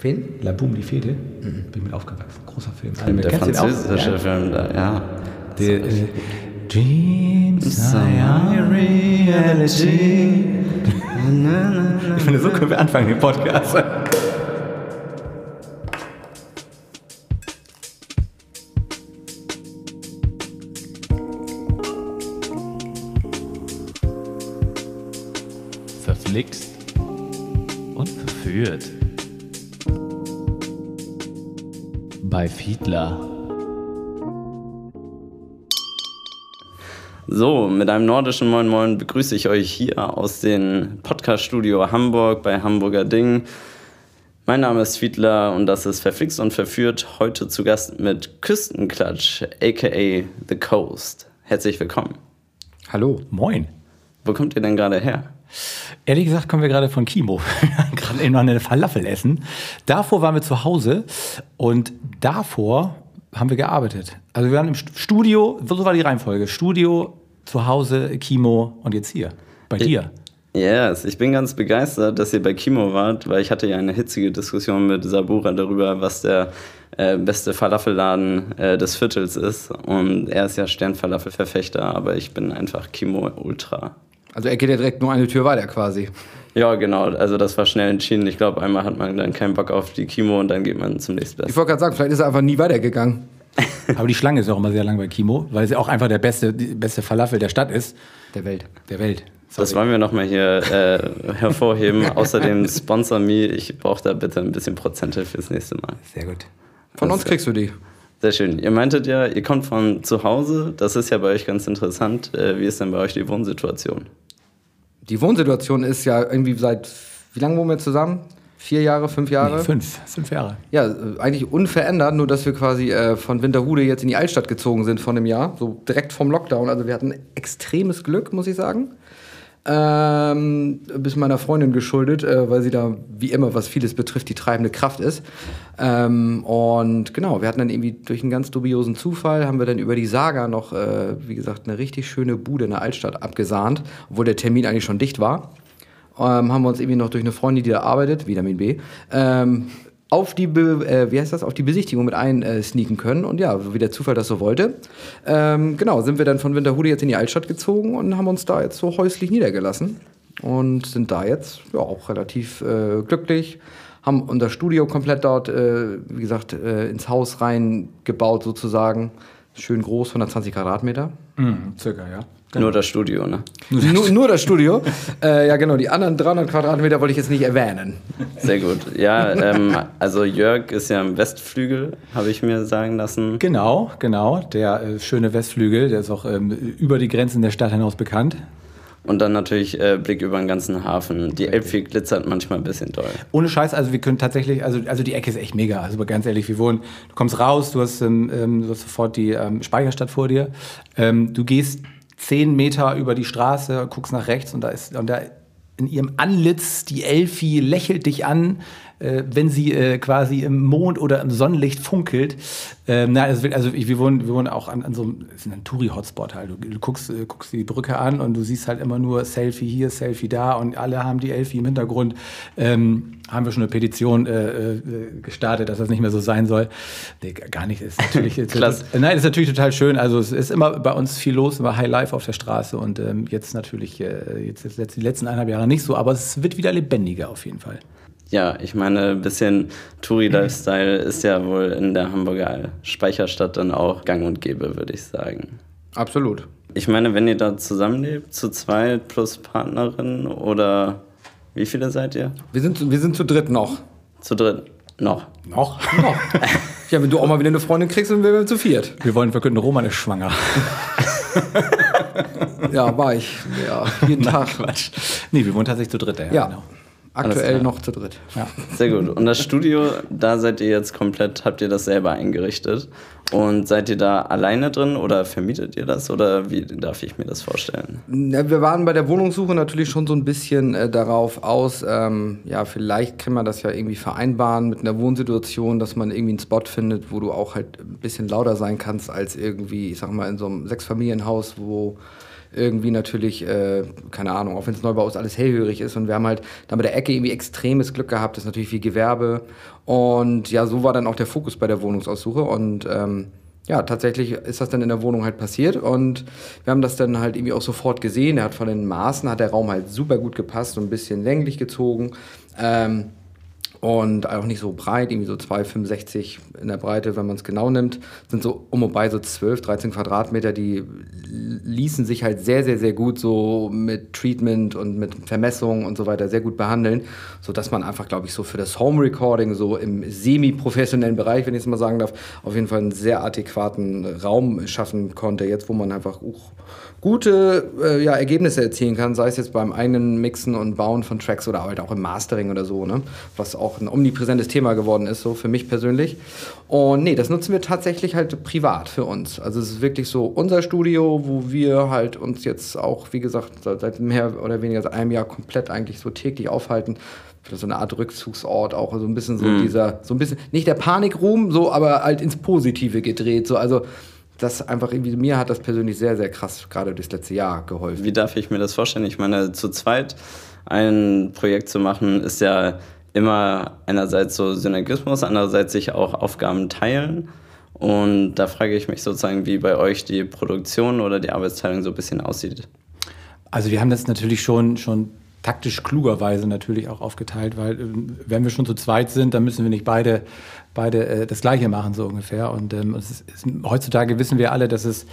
Wen? La Boom, die Fete. Mhm. Bin mit aufgewachsen. Großer Film. Alle, der französische ja? Film, da, ja. Der, äh, Dreams are reality. ich finde, so können wir anfangen, den Podcast. Fiedler. So, mit einem nordischen Moin Moin begrüße ich euch hier aus dem Podcast-Studio Hamburg bei Hamburger Ding. Mein Name ist Fiedler und das ist Verflixt und Verführt. Heute zu Gast mit Küstenklatsch, aka The Coast. Herzlich willkommen. Hallo. Moin. Wo kommt ihr denn gerade her? Ehrlich gesagt kommen wir gerade von Kimo. gerade eben noch eine Falafel essen. Davor waren wir zu Hause und davor haben wir gearbeitet. Also wir waren im Studio, so war die Reihenfolge. Studio, zu Hause, Kimo und jetzt hier. Bei dir. Yes, ich bin ganz begeistert, dass ihr bei Kimo wart, weil ich hatte ja eine hitzige Diskussion mit Sabura darüber, was der äh, beste Falafelladen äh, des Viertels ist. Und er ist ja Sternfalafel-Verfechter, aber ich bin einfach Kimo Ultra. Also er geht ja direkt nur eine Tür weiter quasi. Ja, genau. Also das war schnell entschieden. Ich glaube, einmal hat man dann keinen Bock auf die Kimo und dann geht man zum nächsten Ich wollte gerade sagen, vielleicht ist er einfach nie weitergegangen. Aber die Schlange ist auch immer sehr lang bei Kimo, weil sie auch einfach der beste, die beste Falafel der Stadt ist. Der Welt. Der Welt. Sorry. Das wollen wir nochmal hier äh, hervorheben. Außerdem Sponsor Me. Ich brauche da bitte ein bisschen Prozente fürs nächste Mal. Sehr gut. Von uns kriegst du die. Sehr schön. Ihr meintet ja, ihr kommt von zu Hause. Das ist ja bei euch ganz interessant. Äh, wie ist denn bei euch die Wohnsituation? Die Wohnsituation ist ja irgendwie seit, wie lange wohnen wir zusammen? Vier Jahre, fünf Jahre? Nee, fünf, fünf Jahre. Ja, eigentlich unverändert, nur dass wir quasi äh, von Winterhude jetzt in die Altstadt gezogen sind von dem Jahr, so direkt vom Lockdown. Also wir hatten extremes Glück, muss ich sagen. Ähm, bis meiner Freundin geschuldet, äh, weil sie da wie immer, was vieles betrifft, die treibende Kraft ist. Ähm, und genau, wir hatten dann irgendwie durch einen ganz dubiosen Zufall, haben wir dann über die Saga noch, äh, wie gesagt, eine richtig schöne Bude in der Altstadt abgesahnt, obwohl der Termin eigentlich schon dicht war ähm, haben wir uns irgendwie noch durch eine Freundin, die da arbeitet, Vitamin B, ähm, auf die, Be äh, wie heißt das, auf die Besichtigung mit einsneaken äh, können. Und ja, wie der Zufall das so wollte. Ähm, genau, sind wir dann von Winterhude jetzt in die Altstadt gezogen und haben uns da jetzt so häuslich niedergelassen. Und sind da jetzt ja, auch relativ äh, glücklich. Haben unser Studio komplett dort, äh, wie gesagt, äh, ins Haus reingebaut sozusagen. Schön groß, 120 Quadratmeter. Mhm, circa, ja. Genau. Nur das Studio, ne? Nur, nur das Studio. äh, ja, genau. Die anderen 300 Quadratmeter wollte ich jetzt nicht erwähnen. Sehr gut. Ja, ähm, also Jörg ist ja im Westflügel, habe ich mir sagen lassen. Genau, genau. Der äh, schöne Westflügel, der ist auch ähm, über die Grenzen der Stadt hinaus bekannt. Und dann natürlich äh, Blick über den ganzen Hafen. Die Elbphilharmonie glitzert manchmal ein bisschen doll. Ohne Scheiß, also wir können tatsächlich, also, also die Ecke ist echt mega. Also ganz ehrlich, wir wohnen, du kommst raus, du hast, ähm, ähm du hast sofort die ähm, Speicherstadt vor dir. Ähm, du gehst zehn Meter über die Straße, guckst nach rechts und da ist und da in ihrem Anlitz die Elfi lächelt dich an, äh, wenn sie äh, quasi im Mond oder im Sonnenlicht funkelt. Ähm, na, also, also ich, wir, wohnen, wir wohnen auch an, an so einem, ist ein Touri-Hotspot halt. Du, du guckst, äh, guckst die Brücke an und du siehst halt immer nur Selfie hier, Selfie da und alle haben die Elfi im Hintergrund. Ähm, haben wir schon eine Petition äh, äh, gestartet, dass das nicht mehr so sein soll. Nee, gar nicht. Ist natürlich, Klasse. Nein, ist natürlich total schön. Also es ist immer bei uns viel los, immer High Life auf der Straße und ähm, jetzt natürlich, äh, jetzt, jetzt die letzten eineinhalb Jahre nicht so, aber es wird wieder lebendiger auf jeden Fall ja, ich meine, ein bisschen Touri-Lifestyle ist ja wohl in der Hamburger Speicherstadt dann auch gang und gäbe, würde ich sagen. Absolut. Ich meine, wenn ihr da zusammenlebt, zu zweit plus Partnerin oder wie viele seid ihr? Wir sind, wir sind zu dritt noch. Zu dritt noch. Noch? Noch. ja, wenn du auch mal wieder eine Freundin kriegst, dann wären wir zu viert. Wir wollen verkünden, Roman ist schwanger. ja, war ich. Ja, jeden Nein, Tag. Quatsch. Nee, wir wohnen tatsächlich zu dritt, ja. ja. Genau. Aktuell noch zu dritt. Ja. Sehr gut. Und das Studio, da seid ihr jetzt komplett, habt ihr das selber eingerichtet? Und seid ihr da alleine drin oder vermietet ihr das oder wie darf ich mir das vorstellen? Wir waren bei der Wohnungssuche natürlich schon so ein bisschen äh, darauf aus, ähm, ja, vielleicht kann man das ja irgendwie vereinbaren mit einer Wohnsituation, dass man irgendwie einen Spot findet, wo du auch halt ein bisschen lauter sein kannst als irgendwie, ich sag mal, in so einem Sechsfamilienhaus, wo irgendwie natürlich, äh, keine Ahnung, auch wenn es Neubau ist, alles hellhörig ist. Und wir haben halt da mit der Ecke irgendwie extremes Glück gehabt. Das ist natürlich viel Gewerbe. Und ja, so war dann auch der Fokus bei der Wohnungsaussuche. Und ähm, ja, tatsächlich ist das dann in der Wohnung halt passiert und wir haben das dann halt irgendwie auch sofort gesehen. Er hat von den Maßen, hat der Raum halt super gut gepasst, so ein bisschen länglich gezogen. Ähm, und auch nicht so breit, irgendwie so 2,65 in der Breite, wenn man es genau nimmt, sind so um und bei so 12, 13 Quadratmeter, die ließen sich halt sehr, sehr, sehr gut so mit Treatment und mit Vermessung und so weiter sehr gut behandeln, sodass man einfach, glaube ich, so für das Home Recording, so im semi-professionellen Bereich, wenn ich es mal sagen darf, auf jeden Fall einen sehr adäquaten Raum schaffen konnte, jetzt wo man einfach auch gute äh, ja, Ergebnisse erzielen kann, sei es jetzt beim eigenen Mixen und Bauen von Tracks oder halt auch im Mastering oder so, ne? was auch ein omnipräsentes Thema geworden ist, so für mich persönlich. Und nee, das nutzen wir tatsächlich halt privat für uns. Also es ist wirklich so unser Studio, wo wir halt uns jetzt auch, wie gesagt, seit mehr oder weniger seit einem Jahr komplett eigentlich so täglich aufhalten so eine Art Rückzugsort auch so ein bisschen so mm. dieser so ein bisschen nicht der Panikruhm so aber halt ins Positive gedreht so also das einfach irgendwie, mir hat das persönlich sehr, sehr krass gerade das letzte Jahr geholfen. Wie darf ich mir das vorstellen? Ich meine, zu zweit ein Projekt zu machen, ist ja immer einerseits so Synergismus, andererseits sich auch Aufgaben teilen. Und da frage ich mich sozusagen, wie bei euch die Produktion oder die Arbeitsteilung so ein bisschen aussieht. Also wir haben das natürlich schon, schon taktisch klugerweise natürlich auch aufgeteilt, weil ähm, wenn wir schon zu zweit sind, dann müssen wir nicht beide, beide äh, das Gleiche machen, so ungefähr. Und ähm, ist, es, heutzutage wissen wir alle, dass es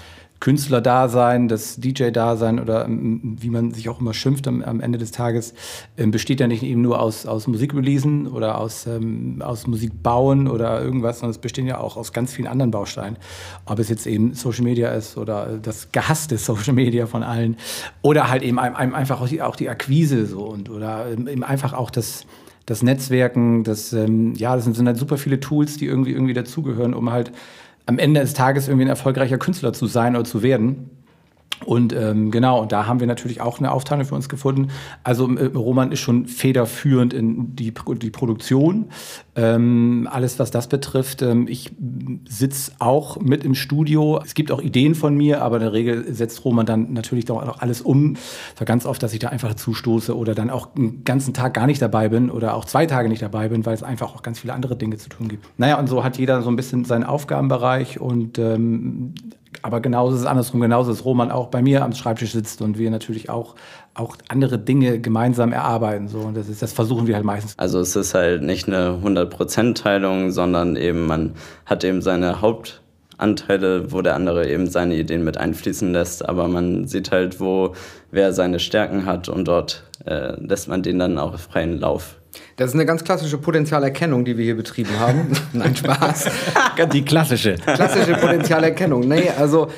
Künstler-Dasein, das DJ-Dasein oder ähm, wie man sich auch immer schimpft am, am Ende des Tages, ähm, besteht ja nicht eben nur aus, aus Musikreleasen oder aus, ähm, aus Musikbauen oder irgendwas, sondern es bestehen ja auch aus ganz vielen anderen Bausteinen. Ob es jetzt eben Social Media ist oder das gehasste Social Media von allen oder halt eben einem, einfach auch die, auch die Akquise so und oder ähm, eben einfach auch das das Netzwerken, das, ähm, ja, das sind, sind halt super viele Tools, die irgendwie, irgendwie dazugehören, um halt am Ende des Tages irgendwie ein erfolgreicher Künstler zu sein oder zu werden. Und ähm, genau, und da haben wir natürlich auch eine Aufteilung für uns gefunden. Also äh, Roman ist schon federführend in die, die Produktion. Ähm, alles, was das betrifft. Ähm, ich sitze auch mit im Studio. Es gibt auch Ideen von mir, aber in der Regel setzt Roman dann natürlich auch alles um. Es war ganz oft, dass ich da einfach zustoße oder dann auch einen ganzen Tag gar nicht dabei bin oder auch zwei Tage nicht dabei bin, weil es einfach auch ganz viele andere Dinge zu tun gibt. Naja, und so hat jeder so ein bisschen seinen Aufgabenbereich und ähm, aber genauso ist es andersrum, genauso ist Roman auch bei mir am Schreibtisch sitzt und wir natürlich auch, auch andere Dinge gemeinsam erarbeiten. So. Und das, ist, das versuchen wir halt meistens. Also es ist halt nicht eine 100%-Teilung, sondern eben man hat eben seine Hauptanteile, wo der andere eben seine Ideen mit einfließen lässt, aber man sieht halt, wo wer seine Stärken hat und dort äh, lässt man den dann auch freien Lauf. Das ist eine ganz klassische Potenzialerkennung, die wir hier betrieben haben. Nein, Spaß. Die klassische. Klassische Potenzialerkennung. Nee, also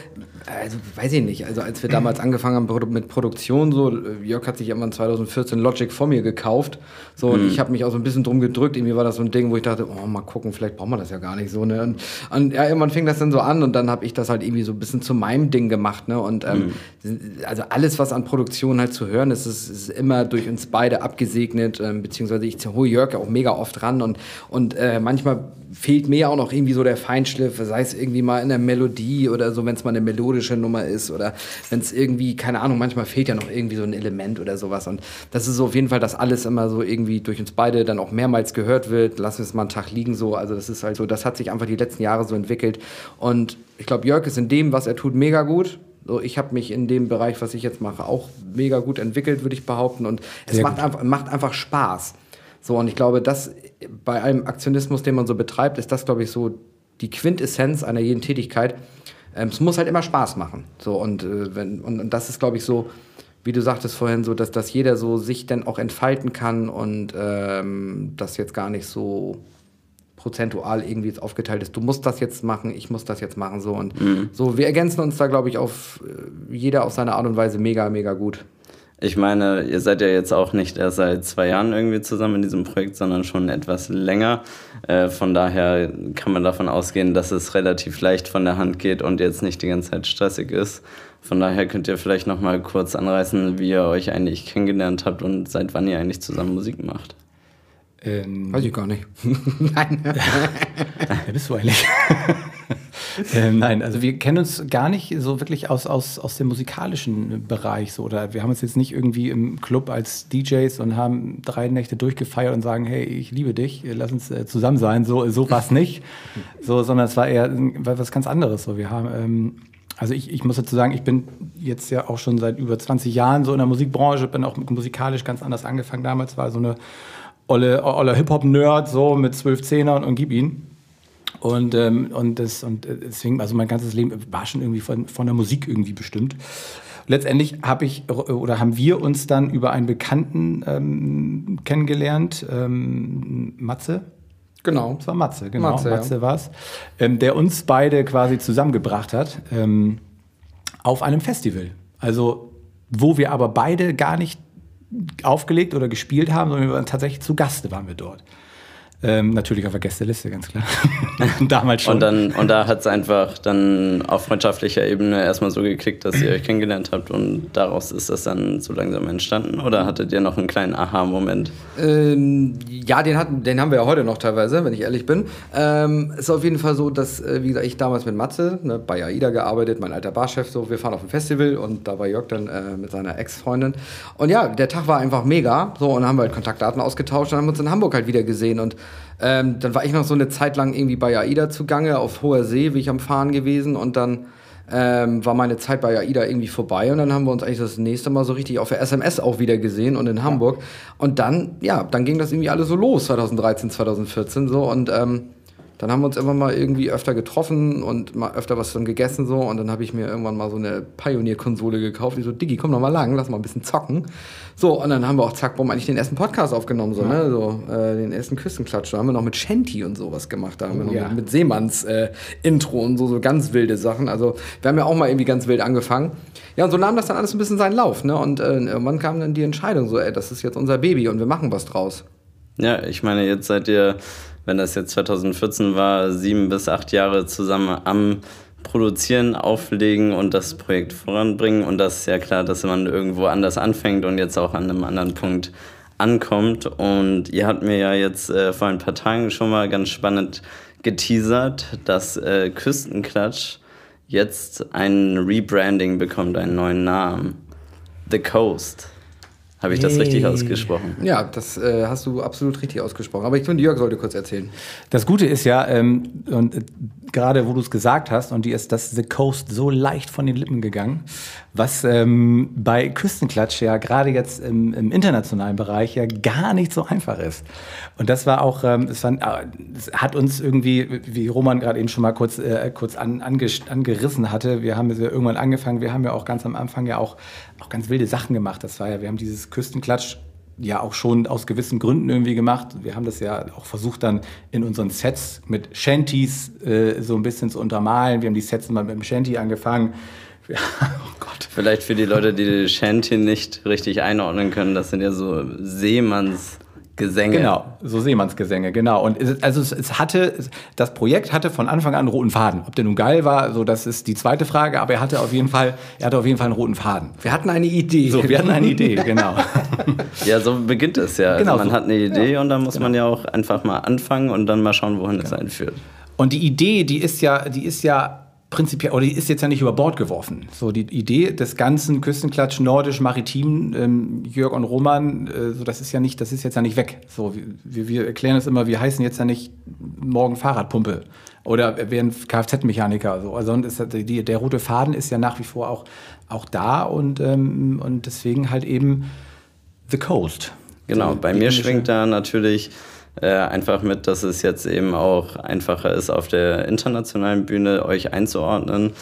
also weiß ich nicht, also als wir damals angefangen haben mit Produktion, so Jörg hat sich irgendwann 2014 Logic vor mir gekauft, so und mhm. ich habe mich auch so ein bisschen drum gedrückt, irgendwie war das so ein Ding, wo ich dachte, oh mal gucken, vielleicht brauchen wir das ja gar nicht so, ne? Und, und ja, irgendwann fing das dann so an und dann habe ich das halt irgendwie so ein bisschen zu meinem Ding gemacht, ne? Und ähm, mhm. also alles, was an Produktion halt zu hören ist, ist, ist immer durch uns beide abgesegnet, ähm, beziehungsweise ich hole Jörg auch mega oft ran und, und äh, manchmal fehlt mir auch noch irgendwie so der Feinschliff, sei es irgendwie mal in der Melodie oder so, wenn es mal eine melodische Nummer ist oder wenn es irgendwie, keine Ahnung, manchmal fehlt ja noch irgendwie so ein Element oder sowas. Und das ist so auf jeden Fall, dass alles immer so irgendwie durch uns beide dann auch mehrmals gehört wird. Lass uns mal einen Tag liegen so. Also das ist halt so, das hat sich einfach die letzten Jahre so entwickelt. Und ich glaube, Jörg ist in dem, was er tut, mega gut. So, ich habe mich in dem Bereich, was ich jetzt mache, auch mega gut entwickelt, würde ich behaupten. Und es macht einfach, macht einfach Spaß. So, und ich glaube, dass bei einem Aktionismus, den man so betreibt, ist das, glaube ich, so die Quintessenz einer jeden Tätigkeit. Ähm, es muss halt immer Spaß machen. So, und, äh, wenn, und, und das ist, glaube ich, so, wie du sagtest vorhin, so, dass, dass jeder so sich dann auch entfalten kann und ähm, das jetzt gar nicht so prozentual irgendwie jetzt aufgeteilt ist. Du musst das jetzt machen, ich muss das jetzt machen. So, und mhm. so, wir ergänzen uns da, glaube ich, auf äh, jeder auf seine Art und Weise mega, mega gut. Ich meine, ihr seid ja jetzt auch nicht erst seit zwei Jahren irgendwie zusammen in diesem Projekt, sondern schon etwas länger. Äh, von daher kann man davon ausgehen, dass es relativ leicht von der Hand geht und jetzt nicht die ganze Zeit stressig ist. Von daher könnt ihr vielleicht noch mal kurz anreißen, wie ihr euch eigentlich kennengelernt habt und seit wann ihr eigentlich zusammen Musik macht. Ähm, Weiß ich gar nicht. Nein. Wer bist du eigentlich? ähm, nein, also wir kennen uns gar nicht so wirklich aus, aus, aus dem musikalischen Bereich. So, oder wir haben uns jetzt nicht irgendwie im Club als DJs und haben drei Nächte durchgefeiert und sagen, hey, ich liebe dich, lass uns äh, zusammen sein. So, so war es nicht. So, sondern es war eher was ganz anderes. So, wir haben. Ähm, also ich, ich muss dazu sagen, ich bin jetzt ja auch schon seit über 20 Jahren so in der Musikbranche, bin auch musikalisch ganz anders angefangen. Damals war so eine olle, olle Hip-Hop-Nerd so mit zwölf Zehnern und gib ihn. Und, ähm, und, das, und äh, deswegen, also mein ganzes Leben war schon irgendwie von, von der Musik irgendwie bestimmt. Letztendlich habe ich oder haben wir uns dann über einen Bekannten ähm, kennengelernt, ähm, Matze. Genau. Das war Matze, genau. Matze, Matze ja. war es, ähm, der uns beide quasi zusammengebracht hat ähm, auf einem Festival. Also, wo wir aber beide gar nicht aufgelegt oder gespielt haben, sondern wir waren tatsächlich zu Gaste waren wir dort. Ähm, natürlich auf der Gästeliste, ganz klar. Damals schon. Und, dann, und da hat es einfach dann auf freundschaftlicher Ebene erstmal so geklickt, dass ihr euch kennengelernt habt und daraus ist das dann so langsam entstanden? Oder hattet ihr noch einen kleinen Aha-Moment? Ähm, ja, den, hatten, den haben wir ja heute noch teilweise, wenn ich ehrlich bin. Ähm, ist auf jeden Fall so, dass, äh, wie gesagt, ich damals mit Matze ne, bei AIDA gearbeitet, mein alter Barchef, so, wir fahren auf ein Festival und da war Jörg dann äh, mit seiner Ex-Freundin. Und ja, der Tag war einfach mega. So, und dann haben wir halt Kontaktdaten ausgetauscht und haben uns in Hamburg halt wieder gesehen und ähm, dann war ich noch so eine Zeit lang irgendwie bei AIDA zugange, auf hoher See, wie ich am Fahren gewesen. Und dann ähm, war meine Zeit bei AIDA irgendwie vorbei. Und dann haben wir uns eigentlich das nächste Mal so richtig auf der SMS auch wieder gesehen und in Hamburg. Und dann, ja, dann ging das irgendwie alles so los, 2013, 2014 so. Und ähm, dann haben wir uns immer mal irgendwie öfter getroffen und mal öfter was dann gegessen so und dann habe ich mir irgendwann mal so eine Pioneer-Konsole gekauft. Ich so, Diggi, komm doch mal lang, lass mal ein bisschen zocken. So, und dann haben wir auch zack, bumm, eigentlich den ersten Podcast aufgenommen, so, ne? So, äh, den ersten Küstenklatsch. Da haben wir noch mit Shanty und sowas gemacht. Da haben wir noch ja. mit, mit Seemanns äh, Intro und so, so ganz wilde Sachen. Also wir haben ja auch mal irgendwie ganz wild angefangen. Ja, und so nahm das dann alles ein bisschen seinen Lauf, ne? Und äh, irgendwann kam dann die Entscheidung, so, ey, das ist jetzt unser Baby und wir machen was draus. Ja, ich meine, jetzt seid ihr wenn das jetzt 2014 war, sieben bis acht Jahre zusammen am Produzieren, Auflegen und das Projekt voranbringen. Und das ist ja klar, dass man irgendwo anders anfängt und jetzt auch an einem anderen Punkt ankommt. Und ihr habt mir ja jetzt äh, vor ein paar Tagen schon mal ganz spannend geteasert, dass äh, Küstenklatsch jetzt ein Rebranding bekommt, einen neuen Namen. The Coast. Habe ich das richtig ausgesprochen? Ja, das äh, hast du absolut richtig ausgesprochen. Aber ich finde, Jörg sollte kurz erzählen. Das Gute ist ja, ähm, und äh, gerade wo du es gesagt hast, und die ist das The Coast so leicht von den Lippen gegangen, was ähm, bei Küstenklatsch ja gerade jetzt im, im, internationalen Bereich ja gar nicht so einfach ist. Und das war auch, ähm, es, war, äh, es hat uns irgendwie, wie Roman gerade eben schon mal kurz, äh, kurz an, angerissen hatte, wir haben ja irgendwann angefangen, wir haben ja auch ganz am Anfang ja auch, auch ganz wilde Sachen gemacht. Das war ja, wir haben dieses Küstenklatsch ja auch schon aus gewissen Gründen irgendwie gemacht. Wir haben das ja auch versucht dann in unseren Sets mit Shanties äh, so ein bisschen zu untermalen. Wir haben die Sets mal mit dem Shanty angefangen. Ja, oh Gott. Vielleicht für die Leute, die Shanty nicht richtig einordnen können, das sind ja so Seemanns Gesänge. Genau, so Seemannsgesänge, genau. Und es, also es, es, hatte, das Projekt hatte von Anfang an einen roten Faden. Ob der nun geil war, so das ist die zweite Frage, aber er hatte auf jeden Fall, er hatte auf jeden Fall einen roten Faden. Wir hatten eine Idee. So, wir hatten eine Idee, genau. ja, so beginnt es ja. Genau, also man so. hat eine Idee ja. und dann muss genau. man ja auch einfach mal anfangen und dann mal schauen, wohin genau. es einführt. Und die Idee, die ist ja, die ist ja prinzipiell, oder die ist jetzt ja nicht über Bord geworfen. So die Idee des ganzen Küstenklatsch nordisch maritim ähm, Jörg und Roman, äh, so das ist ja nicht, das ist jetzt ja nicht weg. So wir, wir erklären es immer, wir heißen jetzt ja nicht morgen Fahrradpumpe oder werden Kfz-Mechaniker. So. Also ist die, der rote Faden ist ja nach wie vor auch, auch da und, ähm, und deswegen halt eben The Coast. Genau, bei mir schwingt da natürlich äh, einfach mit, dass es jetzt eben auch einfacher ist, auf der internationalen Bühne euch einzuordnen.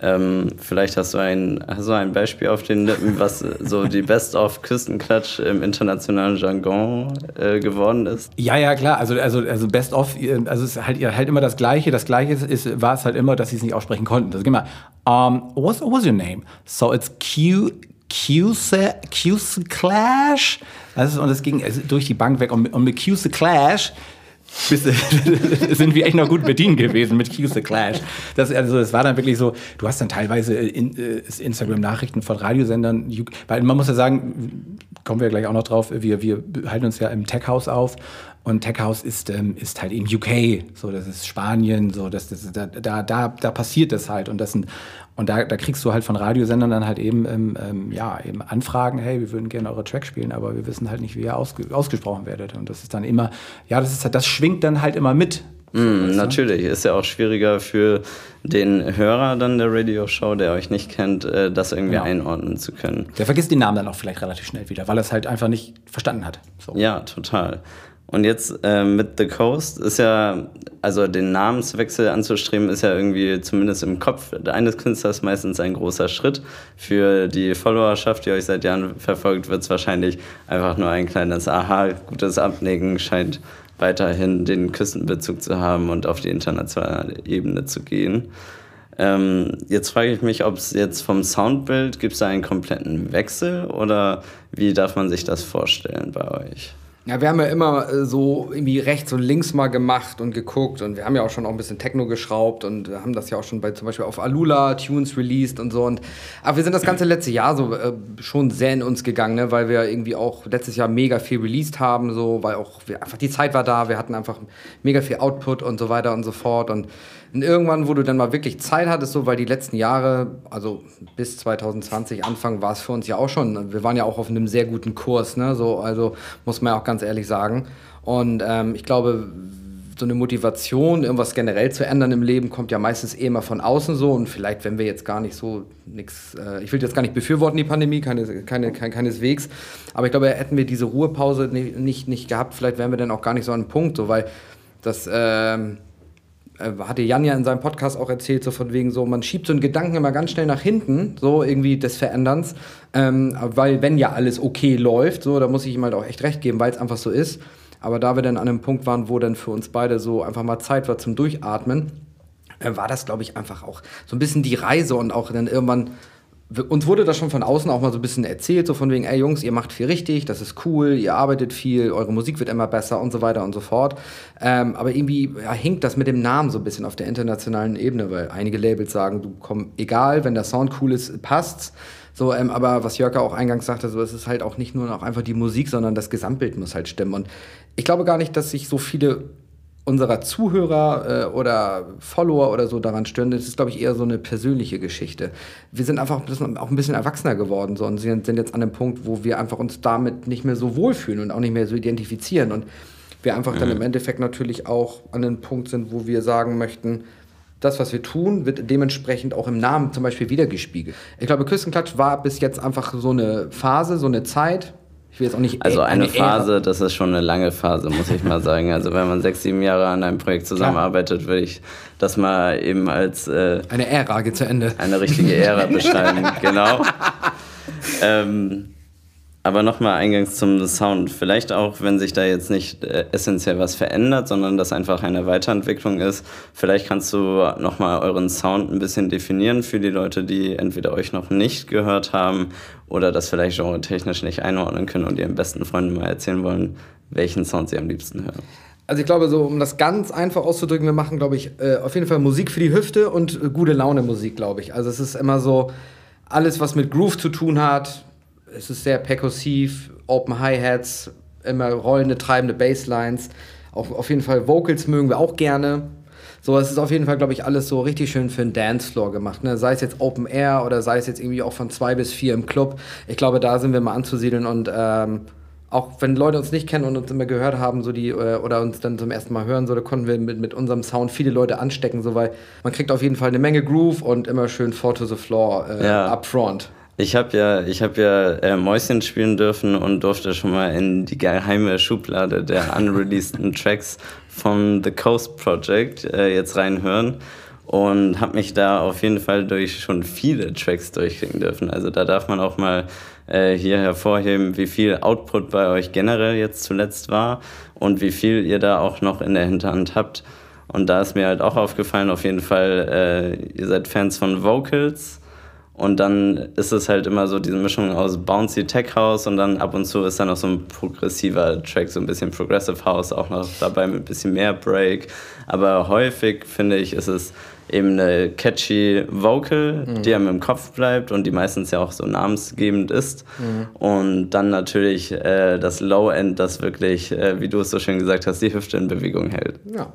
Ähm, vielleicht hast du, ein, hast du ein Beispiel auf den Lippen, was so die Best-of-Küstenklatsch im internationalen Jargon äh, geworden ist? Ja, ja, klar. Also, also, also Best-of, also es ist halt, halt immer das Gleiche. Das Gleiche ist, war es halt immer, dass sie es nicht aussprechen konnten. Das ging mal, um, what's, what's your name? So it's Q, Cuse, Cuse Clash. Also, und es ging durch die Bank weg. Und, und mit Cuse Clash bist, sind wir echt noch gut bedient gewesen mit Cuse Clash. Das, also, das war dann wirklich so, du hast dann teilweise in, äh, Instagram-Nachrichten von Radiosendern, weil man muss ja sagen, kommen wir gleich auch noch drauf, wir, wir halten uns ja im Tech-House auf Und Tech House ist, ähm, ist halt eben UK, so das ist Spanien, so das, das, da, da, da, da passiert das halt. Und, das sind, und da, da kriegst du halt von Radiosendern dann halt eben, ähm, ähm, ja, eben Anfragen, hey, wir würden gerne eure Tracks spielen, aber wir wissen halt nicht, wie ihr ausge ausgesprochen werdet. Und das ist dann immer, ja, das ist halt, das schwingt dann halt immer mit. Mm, natürlich, ist ja auch schwieriger für den Hörer dann der Radioshow, der euch nicht kennt, äh, das irgendwie genau. einordnen zu können. Der vergisst den Namen dann auch vielleicht relativ schnell wieder, weil er es halt einfach nicht verstanden hat. So. Ja, total. Und jetzt äh, mit The Coast ist ja, also den Namenswechsel anzustreben, ist ja irgendwie zumindest im Kopf eines Künstlers meistens ein großer Schritt. Für die Followerschaft, die euch seit Jahren verfolgt, wird es wahrscheinlich einfach nur ein kleines Aha, gutes Abnicken scheint weiterhin den Küstenbezug zu haben und auf die internationale Ebene zu gehen. Ähm, jetzt frage ich mich, ob es jetzt vom Soundbild, gibt es da einen kompletten Wechsel oder wie darf man sich das vorstellen bei euch? Ja, wir haben ja immer äh, so irgendwie rechts und links mal gemacht und geguckt und wir haben ja auch schon auch ein bisschen Techno geschraubt und haben das ja auch schon bei zum Beispiel auf Alula Tunes released und so und aber wir sind das ganze letzte Jahr so äh, schon sehr in uns gegangen, ne, weil wir irgendwie auch letztes Jahr mega viel released haben, so weil auch wir, einfach die Zeit war da, wir hatten einfach mega viel Output und so weiter und so fort und und irgendwann, wo du dann mal wirklich Zeit hattest, so, weil die letzten Jahre, also bis 2020 Anfang, war es für uns ja auch schon, wir waren ja auch auf einem sehr guten Kurs, ne? so, also muss man ja auch ganz ehrlich sagen. Und ähm, ich glaube, so eine Motivation, irgendwas generell zu ändern im Leben, kommt ja meistens eh immer von außen so. Und vielleicht, wenn wir jetzt gar nicht so nichts, äh, ich will jetzt gar nicht befürworten, die Pandemie, keine, keine, kein, keineswegs. Aber ich glaube, hätten wir diese Ruhepause nicht, nicht, nicht gehabt, vielleicht wären wir dann auch gar nicht so an einem Punkt, so, weil das. Ähm, äh, hatte Jan ja in seinem Podcast auch erzählt, so von wegen so, man schiebt so einen Gedanken immer ganz schnell nach hinten, so irgendwie des Veränderns, ähm, weil wenn ja alles okay läuft, so, da muss ich ihm halt auch echt recht geben, weil es einfach so ist. Aber da wir dann an einem Punkt waren, wo dann für uns beide so einfach mal Zeit war zum Durchatmen, äh, war das, glaube ich, einfach auch so ein bisschen die Reise und auch dann irgendwann uns wurde das schon von außen auch mal so ein bisschen erzählt, so von wegen, ey Jungs, ihr macht viel richtig, das ist cool, ihr arbeitet viel, eure Musik wird immer besser und so weiter und so fort. Ähm, aber irgendwie ja, hinkt das mit dem Namen so ein bisschen auf der internationalen Ebene, weil einige Labels sagen, du komm, egal, wenn der Sound cool ist, passt's. So, ähm, aber was Jörg auch eingangs sagte, so, es ist halt auch nicht nur noch einfach die Musik, sondern das Gesamtbild muss halt stimmen. Und ich glaube gar nicht, dass sich so viele unserer Zuhörer äh, oder Follower oder so daran stören. Das ist, glaube ich, eher so eine persönliche Geschichte. Wir sind einfach auch ein bisschen erwachsener geworden so, und sind, jetzt an dem Punkt, wo wir einfach uns damit nicht mehr so wohlfühlen und auch nicht mehr so identifizieren. Und wir einfach mhm. dann im Endeffekt natürlich auch an dem Punkt sind, wo wir sagen möchten, das, was wir tun, wird dementsprechend auch im Namen zum Beispiel wiedergespiegelt. Ich glaube, Küstenklatsch war bis jetzt einfach so eine Phase, so eine Zeit, ich will jetzt auch nicht. Also eine, eine Phase, das ist schon eine lange Phase, muss ich mal sagen. Also wenn man sechs, sieben Jahre an einem Projekt zusammenarbeitet, würde ich das mal eben als äh, eine Ära geht zu Ende. Eine richtige Ära beschreiben, genau. ähm, aber nochmal eingangs zum Sound. Vielleicht auch, wenn sich da jetzt nicht äh, essentiell was verändert, sondern das einfach eine Weiterentwicklung ist. Vielleicht kannst du nochmal euren Sound ein bisschen definieren für die Leute, die entweder euch noch nicht gehört haben oder das vielleicht genre technisch nicht einordnen können und ihren besten Freunden mal erzählen wollen, welchen Sound sie am liebsten hören. Also ich glaube, so um das ganz einfach auszudrücken, wir machen, glaube ich, äh, auf jeden Fall Musik für die Hüfte und äh, gute Laune Musik, glaube ich. Also es ist immer so alles, was mit Groove zu tun hat, es ist sehr perkussiv, Open Hi-Hats, immer rollende, treibende Basslines. Auch auf jeden Fall Vocals mögen wir auch gerne. So, es ist auf jeden Fall, glaube ich, alles so richtig schön für einen Dancefloor gemacht. Ne? Sei es jetzt Open Air oder sei es jetzt irgendwie auch von zwei bis vier im Club. Ich glaube, da sind wir mal anzusiedeln und ähm, auch wenn Leute uns nicht kennen und uns immer gehört haben, so die, äh, oder uns dann zum ersten Mal hören, so, da konnten wir mit, mit unserem Sound viele Leute anstecken, so weil man kriegt auf jeden Fall eine Menge Groove und immer schön Four to the Floor äh, ja. up front. Ich habe ja, ich hab ja äh, Mäuschen spielen dürfen und durfte schon mal in die geheime Schublade der unreleaseden Tracks von The Coast Project äh, jetzt reinhören und habe mich da auf jeden Fall durch schon viele Tracks durchkriegen dürfen. Also da darf man auch mal äh, hier hervorheben, wie viel Output bei euch generell jetzt zuletzt war und wie viel ihr da auch noch in der Hinterhand habt. Und da ist mir halt auch aufgefallen, auf jeden Fall, äh, ihr seid Fans von Vocals und dann ist es halt immer so diese Mischung aus Bouncy Tech House und dann ab und zu ist dann noch so ein progressiver Track, so ein bisschen Progressive House auch noch dabei mit ein bisschen mehr Break. Aber häufig finde ich, ist es eben eine catchy Vocal, mhm. die einem im Kopf bleibt und die meistens ja auch so namensgebend ist. Mhm. Und dann natürlich äh, das Low-End, das wirklich, äh, wie du es so schön gesagt hast, die Hüfte in Bewegung hält. Ja.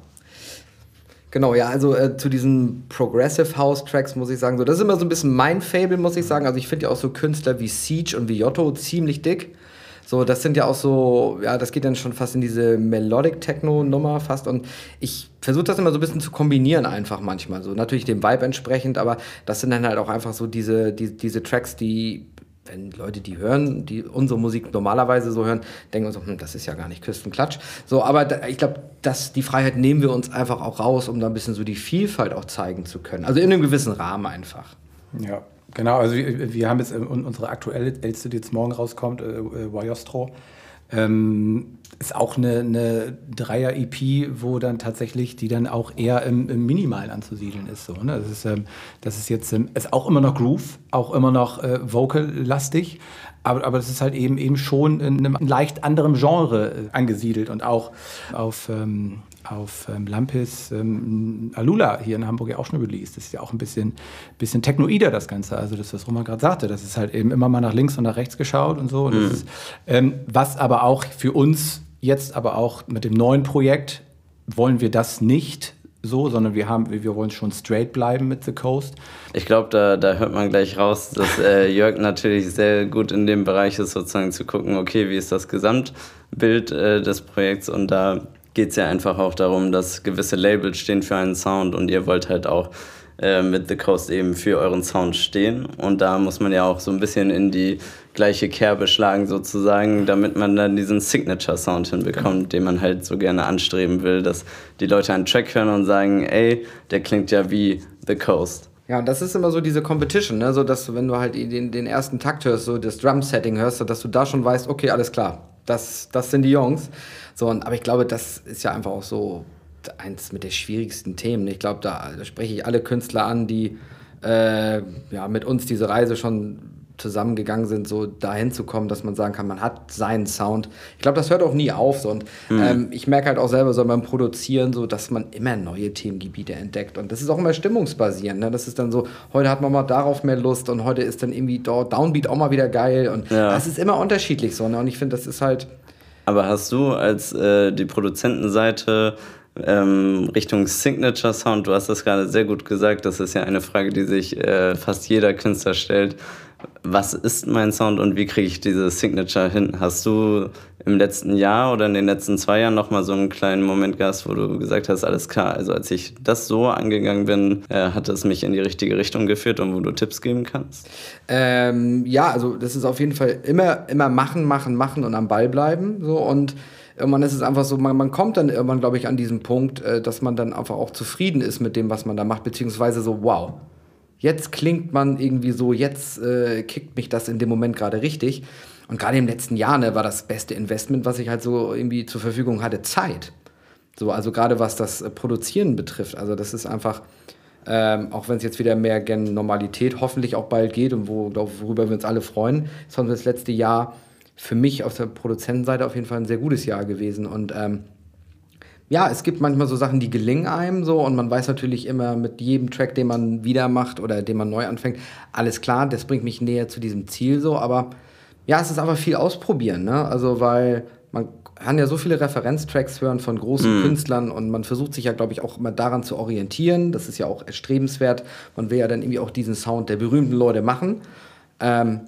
Genau, ja, also äh, zu diesen Progressive House Tracks muss ich sagen, so, das ist immer so ein bisschen mein Fable, muss ich sagen. Also ich finde ja auch so Künstler wie Siege und wie Jotto ziemlich dick. So, das sind ja auch so, ja, das geht dann schon fast in diese Melodic Techno Nummer fast und ich versuche das immer so ein bisschen zu kombinieren einfach manchmal so, natürlich dem Vibe entsprechend, aber das sind dann halt auch einfach so diese die, diese Tracks, die wenn Leute die hören, die unsere Musik normalerweise so hören, denken so, hm, das ist ja gar nicht Küstenklatsch. So, aber da, ich glaube, dass die Freiheit nehmen wir uns einfach auch raus, um da ein bisschen so die Vielfalt auch zeigen zu können. Also in einem gewissen Rahmen einfach. Ja, genau. Also wir, wir haben jetzt unsere aktuelle älteste, die jetzt morgen rauskommt, äh, äh Wajostro. Ähm, ist auch eine, eine Dreier-EP, wo dann tatsächlich die dann auch eher im, im Minimalen anzusiedeln ist. So, ne? das, ist, ähm, das ist jetzt ähm, ist auch immer noch Groove, auch immer noch äh, Vocal-lastig, aber, aber das ist halt eben, eben schon in einem leicht anderen Genre äh, angesiedelt und auch auf, ähm, auf ähm, Lampis ähm, Alula hier in Hamburg ja auch schon released. Das ist ja auch ein bisschen, bisschen technoider, das Ganze. Also das, was Roman gerade sagte, das ist halt eben immer mal nach links und nach rechts geschaut und so. Und mhm. ist, ähm, was aber auch für uns jetzt aber auch mit dem neuen Projekt wollen wir das nicht so, sondern wir haben, wir wollen schon straight bleiben mit The Coast. Ich glaube, da, da hört man gleich raus, dass äh, Jörg natürlich sehr gut in dem Bereich ist, sozusagen zu gucken, okay, wie ist das Gesamtbild äh, des Projekts und da geht es ja einfach auch darum, dass gewisse Labels stehen für einen Sound und ihr wollt halt auch äh, mit The Coast eben für euren Sound stehen. Und da muss man ja auch so ein bisschen in die gleiche Kerbe schlagen sozusagen, damit man dann diesen Signature-Sound hinbekommt, den man halt so gerne anstreben will, dass die Leute einen Track hören und sagen, ey, der klingt ja wie The Coast. Ja, und das ist immer so diese Competition, ne? so dass du, wenn du halt den, den ersten Takt hörst, so das Drum-Setting hörst, dass du da schon weißt, okay, alles klar, das, das sind die Jungs. So, und, aber ich glaube, das ist ja einfach auch so eins mit der schwierigsten Themen. Ich glaube, da, da, spreche ich alle Künstler an, die äh, ja, mit uns diese Reise schon zusammengegangen sind, so dahin zu kommen, dass man sagen kann, man hat seinen Sound. Ich glaube, das hört auch nie auf. So. Und mhm. ähm, ich merke halt auch selber so beim Produzieren, so, dass man immer neue Themengebiete entdeckt. Und das ist auch immer stimmungsbasierend. Ne? Das ist dann so, heute hat man mal darauf mehr Lust und heute ist dann irgendwie Downbeat auch mal wieder geil. Und ja. das ist immer unterschiedlich so. Ne? Und ich finde, das ist halt. Aber hast du als äh, die Produzentenseite ähm, Richtung Signature Sound, du hast das gerade sehr gut gesagt, das ist ja eine Frage, die sich äh, fast jeder Künstler stellt. Was ist mein Sound und wie kriege ich diese Signature hin? Hast du im letzten Jahr oder in den letzten zwei Jahren nochmal so einen kleinen Moment gehabt, wo du gesagt hast, alles klar, also als ich das so angegangen bin, äh, hat es mich in die richtige Richtung geführt und wo du Tipps geben kannst? Ähm, ja, also das ist auf jeden Fall immer, immer machen, machen, machen und am Ball bleiben. So und irgendwann ist es einfach so, man, man kommt dann irgendwann, glaube ich, an diesen Punkt, äh, dass man dann einfach auch zufrieden ist mit dem, was man da macht, beziehungsweise so, wow, jetzt klingt man irgendwie so, jetzt äh, kickt mich das in dem Moment gerade richtig. Und gerade im letzten Jahr ne, war das beste Investment, was ich halt so irgendwie zur Verfügung hatte, Zeit. So, also gerade was das äh, Produzieren betrifft. Also das ist einfach, ähm, auch wenn es jetzt wieder mehr gen Normalität hoffentlich auch bald geht und wo, worüber wir uns alle freuen, ist das letzte Jahr für mich auf der Produzentenseite auf jeden Fall ein sehr gutes Jahr gewesen. Und ähm, ja, es gibt manchmal so Sachen, die gelingen einem so und man weiß natürlich immer mit jedem Track, den man wieder macht oder den man neu anfängt, alles klar, das bringt mich näher zu diesem Ziel so, aber ja, es ist einfach viel ausprobieren, ne? Also weil man kann ja so viele Referenztracks hören von großen mm. Künstlern und man versucht sich ja, glaube ich, auch immer daran zu orientieren. Das ist ja auch erstrebenswert. Man will ja dann irgendwie auch diesen Sound der berühmten Leute machen. Ähm,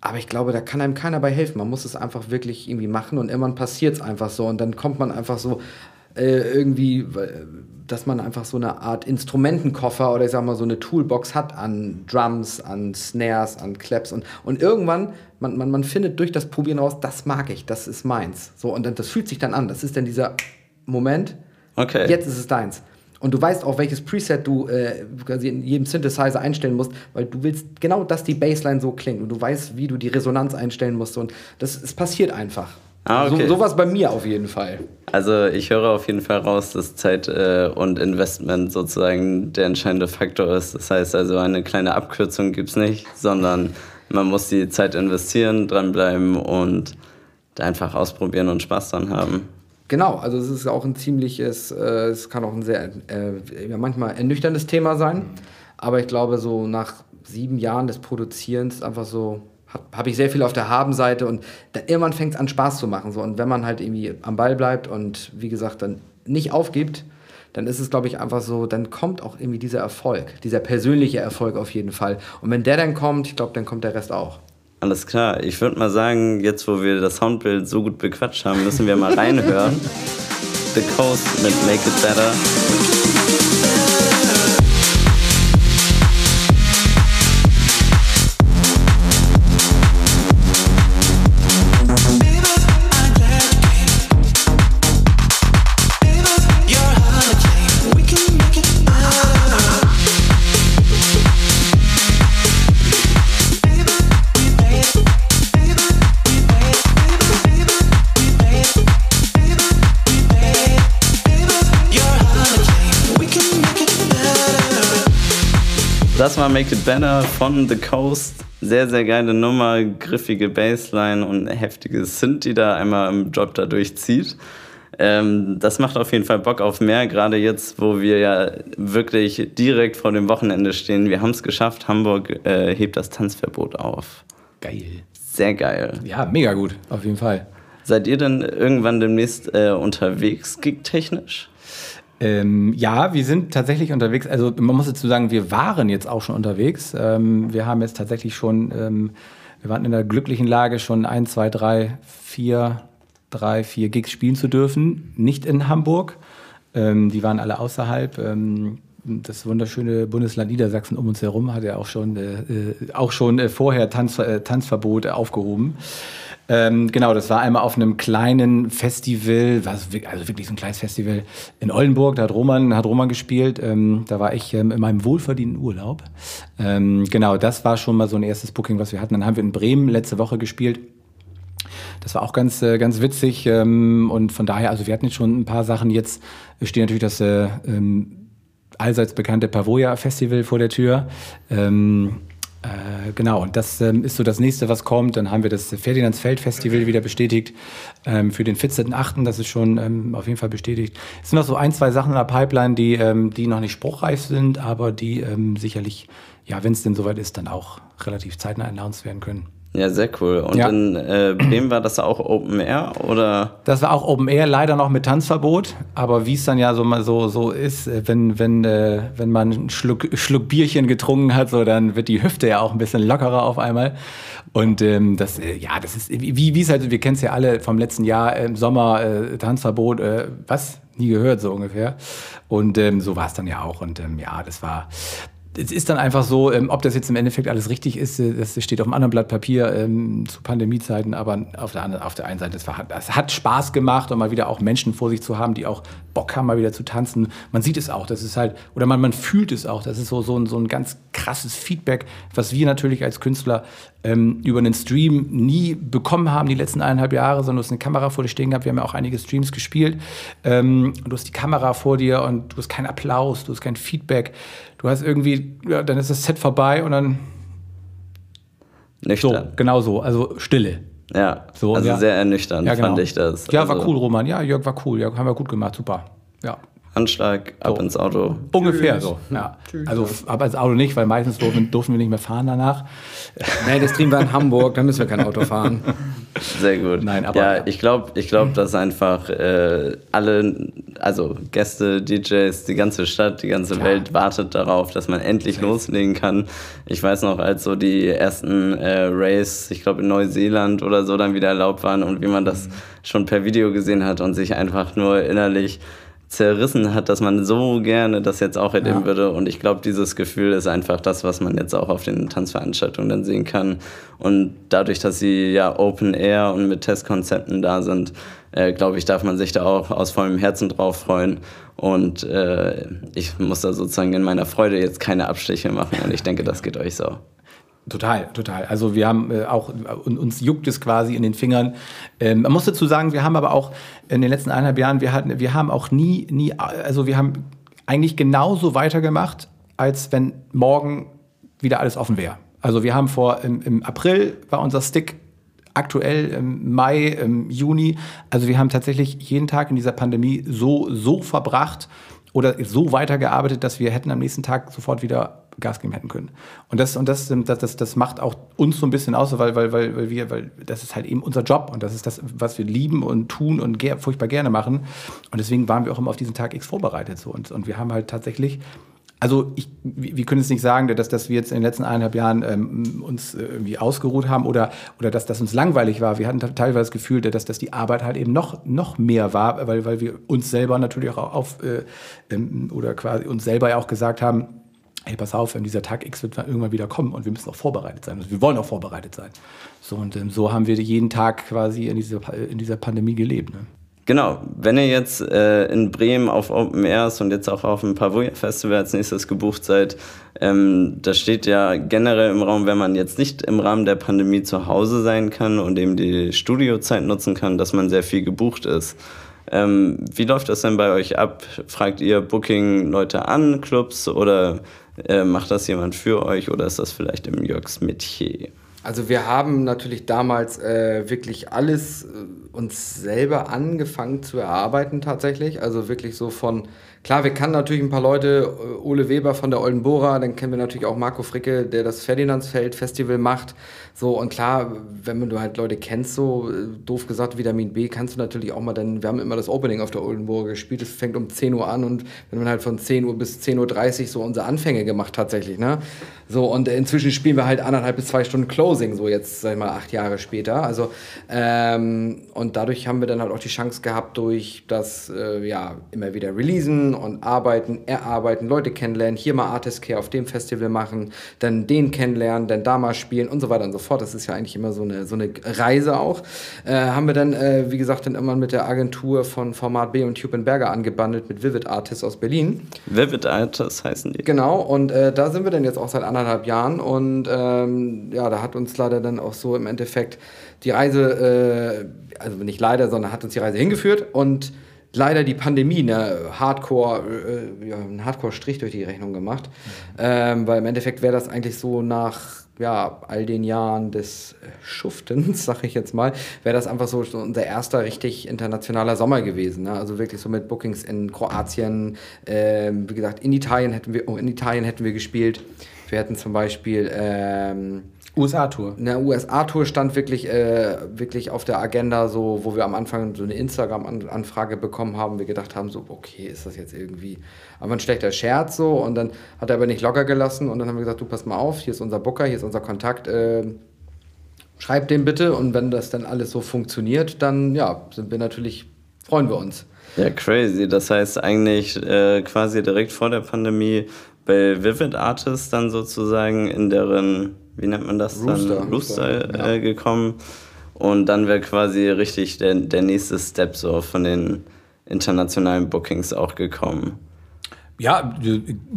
aber ich glaube, da kann einem keiner bei helfen. Man muss es einfach wirklich irgendwie machen und irgendwann passiert es einfach so. Und dann kommt man einfach so äh, irgendwie, dass man einfach so eine Art Instrumentenkoffer oder ich sag mal so eine Toolbox hat an Drums, an Snares, an Claps. Und, und irgendwann, man, man, man findet durch das Probieren raus, das mag ich, das ist meins. So, und das fühlt sich dann an. Das ist dann dieser Moment, okay. jetzt ist es deins. Und du weißt auch, welches Preset du äh, quasi in jedem Synthesizer einstellen musst, weil du willst genau, dass die Bassline so klingt. Und du weißt, wie du die Resonanz einstellen musst. Und das es passiert einfach. Ah, okay. so, so was bei mir auf jeden Fall. Also ich höre auf jeden Fall raus, dass Zeit äh, und Investment sozusagen der entscheidende Faktor ist. Das heißt also, eine kleine Abkürzung gibt es nicht, sondern man muss die Zeit investieren, dranbleiben und einfach ausprobieren und Spaß dran haben. Genau, also es ist auch ein ziemliches, äh, es kann auch ein sehr, äh, ja, manchmal ernüchterndes Thema sein. Aber ich glaube, so nach sieben Jahren des Produzierens einfach so, habe hab ich sehr viel auf der Habenseite und da, irgendwann fängt es an Spaß zu machen. So. Und wenn man halt irgendwie am Ball bleibt und wie gesagt dann nicht aufgibt, dann ist es, glaube ich, einfach so, dann kommt auch irgendwie dieser Erfolg, dieser persönliche Erfolg auf jeden Fall. Und wenn der dann kommt, ich glaube, dann kommt der Rest auch. Alles klar. Ich würde mal sagen, jetzt wo wir das Soundbild so gut bequatscht haben, müssen wir mal reinhören. The Coast mit Make It Better. War Make It Better von The Coast. Sehr, sehr geile Nummer, griffige Bassline und heftiges Synth, die da einmal im Job da durchzieht. Ähm, das macht auf jeden Fall Bock auf mehr, gerade jetzt, wo wir ja wirklich direkt vor dem Wochenende stehen. Wir haben es geschafft, Hamburg äh, hebt das Tanzverbot auf. Geil. Sehr geil. Ja, mega gut, auf jeden Fall. Seid ihr denn irgendwann demnächst äh, unterwegs, gigtechnisch? Ähm, ja, wir sind tatsächlich unterwegs. Also man muss dazu sagen, wir waren jetzt auch schon unterwegs. Ähm, wir haben jetzt tatsächlich schon, ähm, wir waren in der glücklichen Lage, schon ein, zwei, drei, vier, drei, vier Gigs spielen zu dürfen. Nicht in Hamburg. Ähm, die waren alle außerhalb. Ähm, das wunderschöne Bundesland Niedersachsen um uns herum hat ja auch schon, äh, äh auch schon äh, vorher Tanz, äh, Tanzverbot aufgehoben. Ähm, genau, das war einmal auf einem kleinen Festival, also wirklich so ein kleines Festival in Oldenburg, da hat Roman, hat Roman gespielt, ähm, da war ich ähm, in meinem wohlverdienten Urlaub. Ähm, genau, das war schon mal so ein erstes Booking, was wir hatten. Dann haben wir in Bremen letzte Woche gespielt. Das war auch ganz, äh, ganz witzig ähm, und von daher, also wir hatten jetzt schon ein paar Sachen. Jetzt steht natürlich das äh, ähm, allseits bekannte Pavoya Festival vor der Tür. Äh, genau, und das ähm, ist so das nächste, was kommt. Dann haben wir das Ferdinandsfeld Festival wieder bestätigt ähm, für den 14.8. Das ist schon ähm, auf jeden Fall bestätigt. Es sind noch so ein, zwei Sachen in der Pipeline, die, ähm, die noch nicht spruchreif sind, aber die ähm, sicherlich, ja, wenn es denn soweit ist, dann auch relativ zeitnah announced werden können. Ja, sehr cool. Und ja. in äh, Bremen war das auch Open Air oder? Das war auch Open Air, leider noch mit Tanzverbot. Aber wie es dann ja so mal so, so ist, äh, wenn, wenn, äh, wenn man einen Schluck, Schluck Bierchen getrunken hat, so dann wird die Hüfte ja auch ein bisschen lockerer auf einmal. Und ähm, das, äh, ja, das ist wie wie es halt, wir kennen es ja alle vom letzten Jahr im Sommer äh, Tanzverbot, äh, was? Nie gehört, so ungefähr. Und ähm, so war es dann ja auch. Und ähm, ja, das war, es ist dann einfach so, ähm, ob das jetzt im Endeffekt alles richtig ist, äh, das steht auf einem anderen Blatt Papier ähm, zu Pandemiezeiten, aber auf der, anderen, auf der einen Seite, es, war, hat Spaß gemacht und mal wieder auch Menschen vor sich zu haben, die auch Bock haben, mal wieder zu tanzen. Man sieht es auch, das ist halt, oder man, man fühlt es auch, das ist so, so, ein, so ein ganz krasses Feedback, was wir natürlich als Künstler ähm, über einen Stream nie bekommen haben, die letzten eineinhalb Jahre, sondern du hast eine Kamera vor dir stehen gehabt. Wir haben ja auch einige Streams gespielt. Ähm, du hast die Kamera vor dir und du hast keinen Applaus, du hast kein Feedback. Du hast irgendwie, ja, dann ist das Set vorbei und dann. Nüchtern. So, genau so, also Stille. Ja, so, also ja. sehr ernüchternd ja, genau. fand ich das. Ja, also war cool, Roman. Ja, Jörg war cool. Ja, haben wir gut gemacht, super. Ja. Anschlag, ab so. ins Auto. Ungefähr Tschüss. so. Ja. Tschüss. Also ab ins Auto nicht, weil meistens durften, durften wir nicht mehr fahren danach. Nein, das Stream war in Hamburg, da müssen wir kein Auto fahren. Sehr gut. Nein, aber ja, ich glaube, ich glaub, dass einfach äh, alle, also Gäste, DJs, die ganze Stadt, die ganze Klar. Welt wartet darauf, dass man endlich loslegen kann. Ich weiß noch, als so die ersten äh, Race, ich glaube in Neuseeland oder so, dann wieder erlaubt waren und wie man das mhm. schon per Video gesehen hat und sich einfach nur innerlich zerrissen hat, dass man so gerne das jetzt auch erleben ja. würde. Und ich glaube, dieses Gefühl ist einfach das, was man jetzt auch auf den Tanzveranstaltungen dann sehen kann. Und dadurch, dass sie ja Open Air und mit Testkonzepten da sind, äh, glaube ich, darf man sich da auch aus vollem Herzen drauf freuen. Und äh, ich muss da sozusagen in meiner Freude jetzt keine Abstriche machen. Und ich denke, das geht euch so. Total, total. Also wir haben äh, auch, uns juckt es quasi in den Fingern. Ähm, man muss dazu sagen, wir haben aber auch in den letzten eineinhalb Jahren, wir hatten, wir haben auch nie, nie, also wir haben eigentlich genauso weitergemacht, als wenn morgen wieder alles offen wäre. Also wir haben vor, im, im April war unser Stick aktuell im Mai, im Juni. Also wir haben tatsächlich jeden Tag in dieser Pandemie so, so verbracht oder so weitergearbeitet, dass wir hätten am nächsten Tag sofort wieder Gas geben hätten können. Und das, und das, das, das, das macht auch uns so ein bisschen aus, weil, weil, weil, weil wir, weil das ist halt eben unser Job und das ist das, was wir lieben und tun und ger furchtbar gerne machen. Und deswegen waren wir auch immer auf diesen Tag X vorbereitet. So. Und, und wir haben halt tatsächlich also ich, wir können jetzt nicht sagen, dass, dass wir jetzt in den letzten eineinhalb Jahren ähm, uns äh, irgendwie ausgeruht haben oder, oder dass das uns langweilig war. Wir hatten teilweise das Gefühl, dass, dass die Arbeit halt eben noch, noch mehr war, weil, weil wir uns selber natürlich auch auf äh, ähm, oder quasi uns selber ja auch gesagt haben, hey, pass auf, dieser Tag X wird irgendwann wieder kommen und wir müssen auch vorbereitet sein. Also wir wollen auch vorbereitet sein. So, und ähm, so haben wir jeden Tag quasi in dieser, in dieser Pandemie gelebt. Ne? Genau, wenn ihr jetzt äh, in Bremen auf Open Airs und jetzt auch auf dem Pavoya Festival als nächstes gebucht seid, ähm, da steht ja generell im Raum, wenn man jetzt nicht im Rahmen der Pandemie zu Hause sein kann und eben die Studiozeit nutzen kann, dass man sehr viel gebucht ist. Ähm, wie läuft das denn bei euch ab? Fragt ihr Booking-Leute an, Clubs oder äh, macht das jemand für euch oder ist das vielleicht im Jörgs Metier? Also wir haben natürlich damals äh, wirklich alles äh, uns selber angefangen zu erarbeiten tatsächlich. Also wirklich so von Klar, wir kennen natürlich ein paar Leute, äh, Ole Weber von der Oldenbora, dann kennen wir natürlich auch Marco Fricke, der das Ferdinandsfeld Festival macht. So, und klar, wenn du halt Leute kennst, so äh, doof gesagt, Vitamin B, kannst du natürlich auch mal dann, wir haben immer das Opening auf der Oldenburger gespielt, es fängt um 10 Uhr an und wenn man halt von 10 Uhr bis 10.30 Uhr so unsere Anfänge gemacht tatsächlich, ne? So, und inzwischen spielen wir halt anderthalb bis zwei Stunden Closing, so jetzt, sag ich mal, acht Jahre später. Also, ähm, und dadurch haben wir dann halt auch die Chance gehabt, durch das, äh, ja, immer wieder releasen und arbeiten, erarbeiten, Leute kennenlernen, hier mal Artist Care auf dem Festival machen, dann den kennenlernen, dann da mal spielen und so weiter und so fort. Das ist ja eigentlich immer so eine, so eine Reise auch. Äh, haben wir dann, äh, wie gesagt, dann immer mit der Agentur von Format B und Tube Berger angebandelt mit Vivid Artists aus Berlin. Vivid Artists heißen die. Genau, und äh, da sind wir dann jetzt auch seit anderthalb Jahren und ähm, ja, da hat uns leider dann auch so im Endeffekt die Reise, äh, also nicht leider, sondern hat uns die Reise hingeführt und leider die Pandemie ne, Hardcore, äh, ja, einen Hardcore-Strich durch die Rechnung gemacht. Ähm, weil im Endeffekt wäre das eigentlich so nach ja, all den Jahren des Schuftens, sag ich jetzt mal, wäre das einfach so unser erster richtig internationaler Sommer gewesen. Ne? Also wirklich so mit Bookings in Kroatien, äh, wie gesagt, in Italien hätten wir, oh, in Italien hätten wir gespielt. Wir hätten zum Beispiel ähm, USA-Tour. Eine USA-Tour stand wirklich, äh, wirklich auf der Agenda, so, wo wir am Anfang so eine Instagram-Anfrage bekommen haben. Wir gedacht haben, so, okay, ist das jetzt irgendwie aber ein schlechter Scherz so. Und dann hat er aber nicht locker gelassen und dann haben wir gesagt, du pass mal auf, hier ist unser Booker, hier ist unser Kontakt. Äh, schreib den bitte und wenn das dann alles so funktioniert, dann ja, sind wir natürlich, freuen wir uns. Ja, crazy. Das heißt eigentlich äh, quasi direkt vor der Pandemie bei Vivid Artists dann sozusagen in deren wie nennt man das Rooster, dann, Rooster, äh, ja. gekommen. Und dann wäre quasi richtig der, der nächste Step so von den internationalen Bookings auch gekommen. Ja,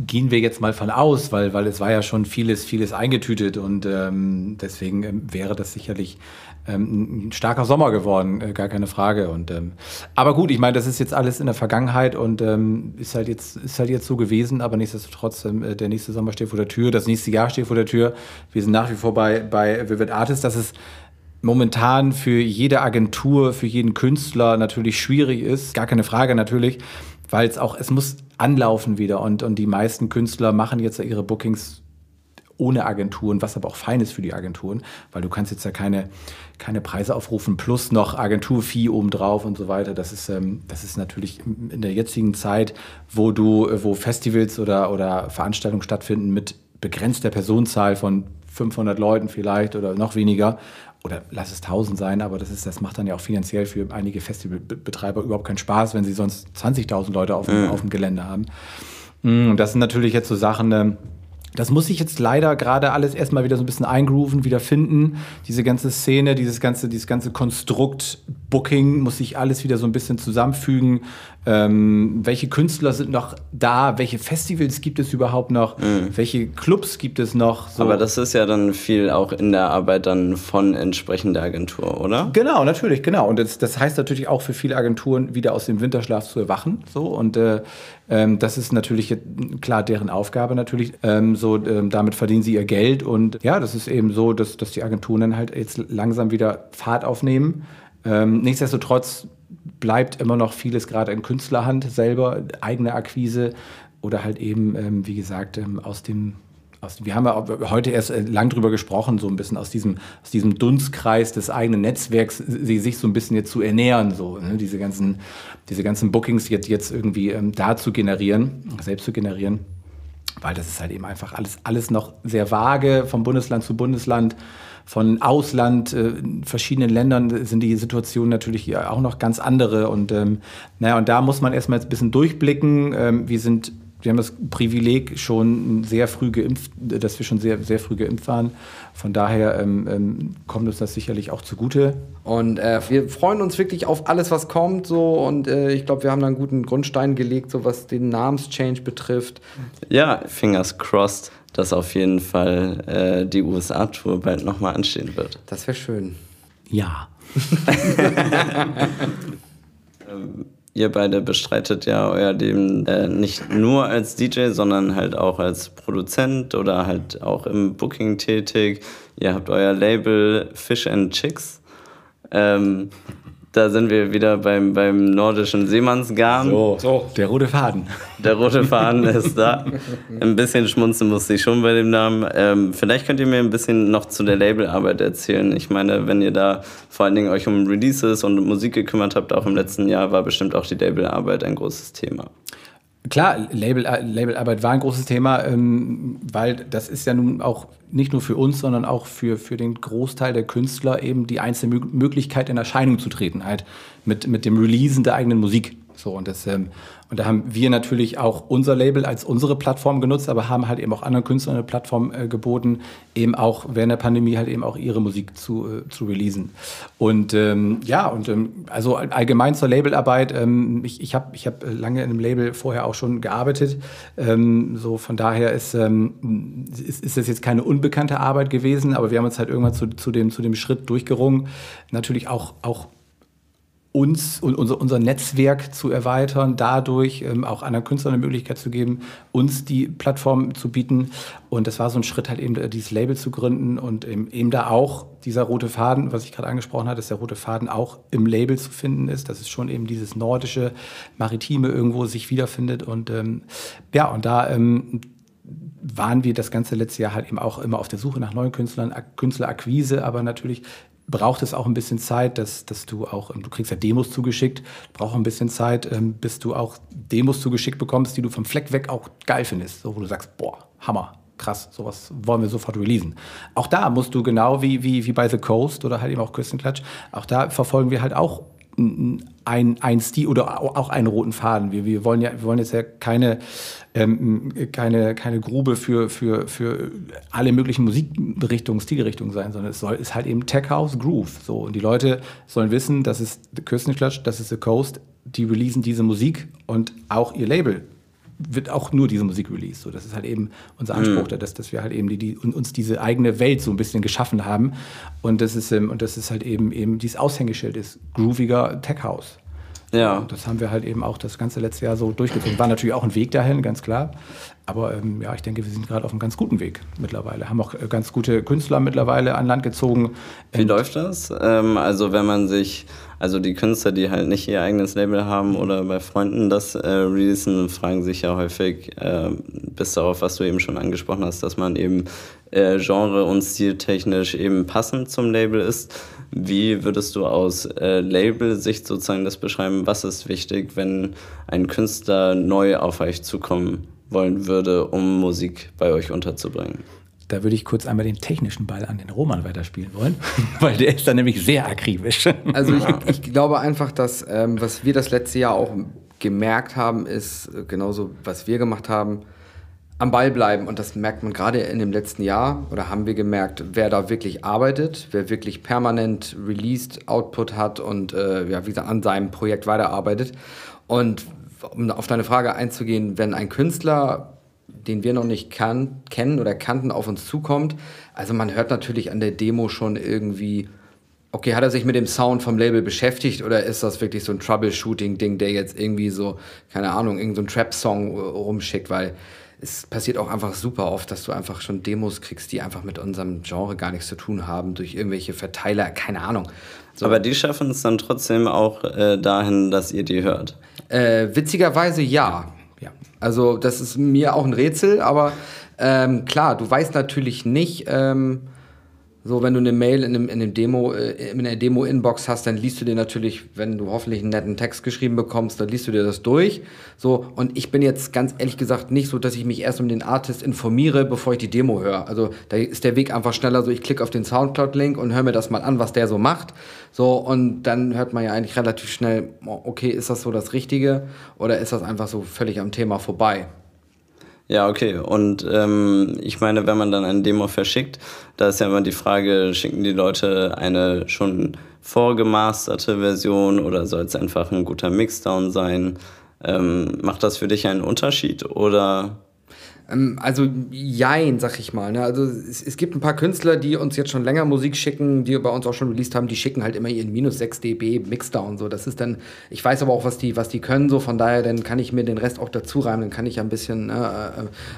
gehen wir jetzt mal von aus, weil, weil es war ja schon vieles, vieles eingetütet und ähm, deswegen ähm, wäre das sicherlich ähm, ein starker Sommer geworden, äh, gar keine Frage. Und, ähm, aber gut, ich meine, das ist jetzt alles in der Vergangenheit und ähm, ist, halt jetzt, ist halt jetzt so gewesen, aber nichtsdestotrotz, ähm, äh, der nächste Sommer steht vor der Tür, das nächste Jahr steht vor der Tür. Wir sind nach wie vor bei, bei Vivid Artist, das ist momentan für jede Agentur, für jeden Künstler natürlich schwierig ist, gar keine Frage natürlich, weil es auch, es muss anlaufen wieder und, und die meisten Künstler machen jetzt ihre Bookings ohne Agenturen, was aber auch fein ist für die Agenturen, weil du kannst jetzt ja keine, keine Preise aufrufen plus noch Agenturfee obendrauf und so weiter. Das ist, ähm, das ist natürlich in der jetzigen Zeit, wo du, wo Festivals oder, oder Veranstaltungen stattfinden mit begrenzter Personenzahl von 500 Leuten vielleicht oder noch weniger oder lass es 1000 sein, aber das, ist, das macht dann ja auch finanziell für einige Festivalbetreiber überhaupt keinen Spaß, wenn sie sonst 20.000 Leute auf, mhm. auf dem Gelände haben. Mm, und das sind natürlich jetzt so Sachen, ähm, das muss ich jetzt leider gerade alles erstmal wieder so ein bisschen eingrooven, wieder finden. Diese ganze Szene, dieses ganze, dieses ganze Konstrukt Booking muss sich alles wieder so ein bisschen zusammenfügen. Ähm, welche Künstler sind noch da? Welche Festivals gibt es überhaupt noch? Mhm. Welche Clubs gibt es noch? So. Aber das ist ja dann viel auch in der Arbeit dann von entsprechender Agentur, oder? Genau, natürlich, genau. Und das, das heißt natürlich auch für viele Agenturen wieder aus dem Winterschlaf zu erwachen. So und äh, ähm, das ist natürlich klar deren Aufgabe natürlich. Ähm, so ähm, damit verdienen sie ihr Geld und ja, das ist eben so, dass, dass die Agenturen dann halt jetzt langsam wieder Fahrt aufnehmen. Ähm, nichtsdestotrotz bleibt immer noch vieles gerade in Künstlerhand selber, eigene Akquise oder halt eben, ähm, wie gesagt, ähm, aus dem aus, wir haben ja heute erst äh, lang drüber gesprochen, so ein bisschen aus diesem, aus diesem Dunstkreis des eigenen Netzwerks, sie sich so ein bisschen jetzt zu ernähren, so, ne? diese ganzen, diese ganzen Bookings jetzt, jetzt irgendwie ähm, da zu generieren, selbst zu generieren, weil das ist halt eben einfach alles, alles noch sehr vage vom Bundesland zu Bundesland von Ausland, äh, verschiedenen Ländern sind die Situationen natürlich auch noch ganz andere. Und ähm, naja, und da muss man erstmal ein bisschen durchblicken. Ähm, wir sind wir haben das Privileg schon sehr früh geimpft, dass wir schon sehr, sehr früh geimpft waren. Von daher ähm, ähm, kommt uns das sicherlich auch zugute. Und äh, wir freuen uns wirklich auf alles, was kommt. So. Und äh, ich glaube, wir haben da einen guten Grundstein gelegt, so was den Namenschange betrifft. Ja, fingers crossed dass auf jeden Fall äh, die USA-Tour bald nochmal anstehen wird. Das wäre schön. Ja. ähm, ihr beide bestreitet ja euer Leben äh, nicht nur als DJ, sondern halt auch als Produzent oder halt auch im Booking tätig. Ihr habt euer Label Fish and Chicks. Ähm, da sind wir wieder beim, beim nordischen Seemannsgarn. So, so, der rote Faden. Der rote Faden ist da. Ein bisschen schmunzeln musste ich schon bei dem Namen. Ähm, vielleicht könnt ihr mir ein bisschen noch zu der Labelarbeit erzählen. Ich meine, wenn ihr da vor allen Dingen euch um Releases und Musik gekümmert habt, auch im letzten Jahr, war bestimmt auch die Labelarbeit ein großes Thema. Klar, Label, Labelarbeit war ein großes Thema, ähm, weil das ist ja nun auch nicht nur für uns, sondern auch für, für den Großteil der Künstler eben die einzige Möglichkeit in Erscheinung zu treten, halt mit, mit dem Releasen der eigenen Musik. So, und, das, ähm, und da haben wir natürlich auch unser Label als unsere Plattform genutzt, aber haben halt eben auch anderen Künstlern eine Plattform äh, geboten, eben auch während der Pandemie halt eben auch ihre Musik zu, äh, zu releasen. Und ähm, ja, und ähm, also allgemein zur Labelarbeit, ähm, ich, ich habe ich hab lange in einem Label vorher auch schon gearbeitet. Ähm, so von daher ist, ähm, ist, ist das jetzt keine unbekannte Arbeit gewesen, aber wir haben uns halt irgendwann zu, zu, dem, zu dem Schritt durchgerungen. Natürlich auch, auch uns und unser, unser Netzwerk zu erweitern, dadurch ähm, auch anderen Künstlern eine Möglichkeit zu geben, uns die Plattform zu bieten. Und das war so ein Schritt, halt eben äh, dieses Label zu gründen und eben, eben da auch dieser rote Faden, was ich gerade angesprochen hatte, dass der rote Faden auch im Label zu finden ist, dass es schon eben dieses nordische, maritime irgendwo sich wiederfindet. Und ähm, ja, und da ähm, waren wir das ganze letzte Jahr halt eben auch immer auf der Suche nach neuen Künstlern, Künstlerakquise, aber natürlich braucht es auch ein bisschen Zeit, dass, dass du auch, du kriegst ja Demos zugeschickt, braucht ein bisschen Zeit, ähm, bis du auch Demos zugeschickt bekommst, die du vom Fleck weg auch geil findest, so, wo du sagst, boah, Hammer, krass, sowas wollen wir sofort releasen. Auch da musst du genau wie, wie, wie bei The Coast oder halt eben auch Küstenklatsch, auch da verfolgen wir halt auch ein, ein Stil oder auch einen roten Faden. Wir, wir, wollen ja, wir wollen jetzt ja keine, ähm, keine, keine Grube für, für, für alle möglichen Musikrichtungen, Stilrichtungen sein, sondern es soll ist halt eben Tech House Groove. So. Und die Leute sollen wissen, das ist The Küstenklatsch, das ist The Coast, die releasen diese Musik und auch ihr Label wird auch nur diese Musik released. So, das ist halt eben unser Anspruch, mhm. dass, dass wir halt eben die, die, uns diese eigene Welt so ein bisschen geschaffen haben. Und das ist, ähm, und das ist halt eben, eben dieses Aushängeschild ist grooviger Tech House. Ja. Und das haben wir halt eben auch das ganze letzte Jahr so durchgezogen. War natürlich auch ein Weg dahin, ganz klar. Aber ähm, ja, ich denke, wir sind gerade auf einem ganz guten Weg mittlerweile. Haben auch äh, ganz gute Künstler mittlerweile an Land gezogen. Wie läuft das? Ähm, also wenn man sich, also die Künstler, die halt nicht ihr eigenes Label haben oder bei Freunden das äh, releasen, fragen sich ja häufig, äh, bis darauf, was du eben schon angesprochen hast, dass man eben äh, genre- und stiltechnisch eben passend zum Label ist. Wie würdest du aus äh, Label-Sicht sozusagen das beschreiben? Was ist wichtig, wenn ein Künstler neu auf euch zukommen wollen würde, um Musik bei euch unterzubringen? Da würde ich kurz einmal den technischen Ball an den Roman weiterspielen wollen, weil der ist da nämlich sehr akribisch. Also ich, ich glaube einfach, dass ähm, was wir das letzte Jahr auch gemerkt haben, ist äh, genauso, was wir gemacht haben, am Ball bleiben. Und das merkt man gerade in dem letzten Jahr oder haben wir gemerkt, wer da wirklich arbeitet, wer wirklich permanent released Output hat und äh, ja, wie gesagt, an seinem Projekt weiterarbeitet. Und um auf deine Frage einzugehen, wenn ein Künstler, den wir noch nicht kan kennen oder kannten, auf uns zukommt, also man hört natürlich an der Demo schon irgendwie, okay, hat er sich mit dem Sound vom Label beschäftigt oder ist das wirklich so ein Troubleshooting-Ding, der jetzt irgendwie so, keine Ahnung, irgendein so Trap-Song rumschickt, weil es passiert auch einfach super oft, dass du einfach schon Demos kriegst, die einfach mit unserem Genre gar nichts zu tun haben, durch irgendwelche Verteiler, keine Ahnung. So. Aber die schaffen es dann trotzdem auch äh, dahin, dass ihr die hört. Äh, witzigerweise ja. Also das ist mir auch ein Rätsel, aber ähm, klar, du weißt natürlich nicht, ähm, so, wenn du eine Mail in, einem, in, einem Demo, äh, in einer Demo-Inbox hast, dann liest du dir natürlich, wenn du hoffentlich einen netten Text geschrieben bekommst, dann liest du dir das durch. So, und ich bin jetzt ganz ehrlich gesagt nicht so, dass ich mich erst um den Artist informiere, bevor ich die Demo höre. Also da ist der Weg einfach schneller so, ich klicke auf den Soundcloud-Link und höre mir das mal an, was der so macht. So, und dann hört man ja eigentlich relativ schnell, okay, ist das so das Richtige oder ist das einfach so völlig am Thema vorbei? Ja, okay. Und ähm, ich meine, wenn man dann eine Demo verschickt, da ist ja immer die Frage, schicken die Leute eine schon vorgemasterte Version oder soll es einfach ein guter Mixdown sein? Ähm, macht das für dich einen Unterschied oder also jein, sag ich mal. Ne? Also es, es, gibt ein paar Künstler, die uns jetzt schon länger Musik schicken, die bei uns auch schon released haben, die schicken halt immer ihren minus 6 dB Mixdown. So. Das ist dann, ich weiß aber auch, was die, was die können, so von daher, dann kann ich mir den Rest auch dazu reimen, dann kann ich ein bisschen äh, äh,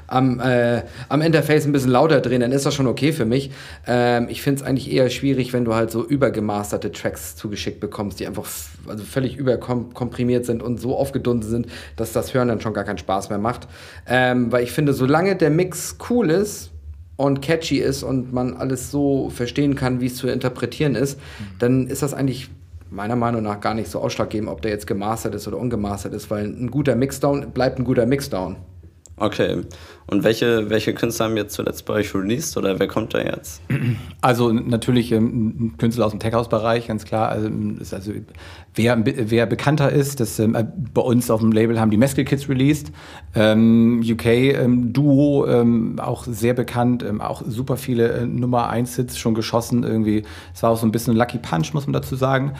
am, äh, am Interface ein bisschen lauter drehen, dann ist das schon okay für mich. Ähm, ich finde es eigentlich eher schwierig, wenn du halt so übergemasterte Tracks zugeschickt bekommst, die einfach also völlig überkomprimiert sind und so aufgedunsen sind, dass das Hören dann schon gar keinen Spaß mehr macht. Ähm, weil ich finde, solange der Mix cool ist und catchy ist und man alles so verstehen kann, wie es zu interpretieren ist, mhm. dann ist das eigentlich meiner Meinung nach gar nicht so ausschlaggebend, ob der jetzt gemastert ist oder ungemastert ist, weil ein guter Mixdown bleibt ein guter Mixdown. Okay. Und welche, welche Künstler haben jetzt zuletzt bei euch released oder wer kommt da jetzt? Also natürlich ähm, Künstler aus dem Tech-House-Bereich, ganz klar. Also, ist also wer, wer bekannter ist, das, ähm, bei uns auf dem Label haben die Mescal Kids released. Ähm, UK ähm, Duo, ähm, auch sehr bekannt, ähm, auch super viele äh, Nummer 1 Hits schon geschossen irgendwie. Es war auch so ein bisschen Lucky Punch, muss man dazu sagen.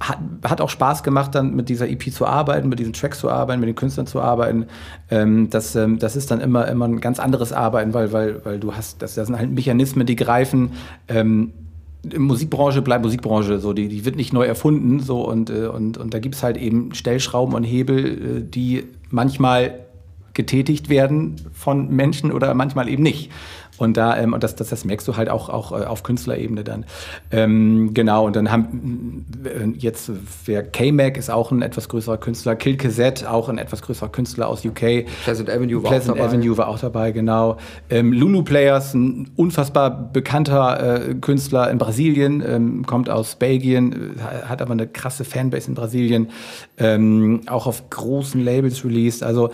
Hat, hat auch Spaß gemacht, dann mit dieser EP zu arbeiten, mit diesen Tracks zu arbeiten, mit den Künstlern zu arbeiten. Das, das ist dann immer, immer ein ganz anderes Arbeiten, weil, weil, weil du hast, das, das sind halt Mechanismen, die greifen. Ähm, Musikbranche bleibt Musikbranche, so die, die wird nicht neu erfunden, so und, äh, und, und da gibt es halt eben Stellschrauben und Hebel, äh, die manchmal getätigt werden von Menschen oder manchmal eben nicht. Und da, ähm, und das, das, das merkst du halt auch, auch äh, auf Künstlerebene dann. Ähm, genau, und dann haben äh, jetzt, wer K-Mac ist auch ein etwas größerer Künstler, Kill Cassette, auch ein etwas größerer Künstler aus UK. Pleasant Avenue war Pleasant auch dabei. Avenue war auch dabei, genau. Ähm, Lulu Players, ein unfassbar bekannter äh, Künstler in Brasilien, ähm, kommt aus Belgien, äh, hat aber eine krasse Fanbase in Brasilien, ähm, auch auf großen Labels released. Also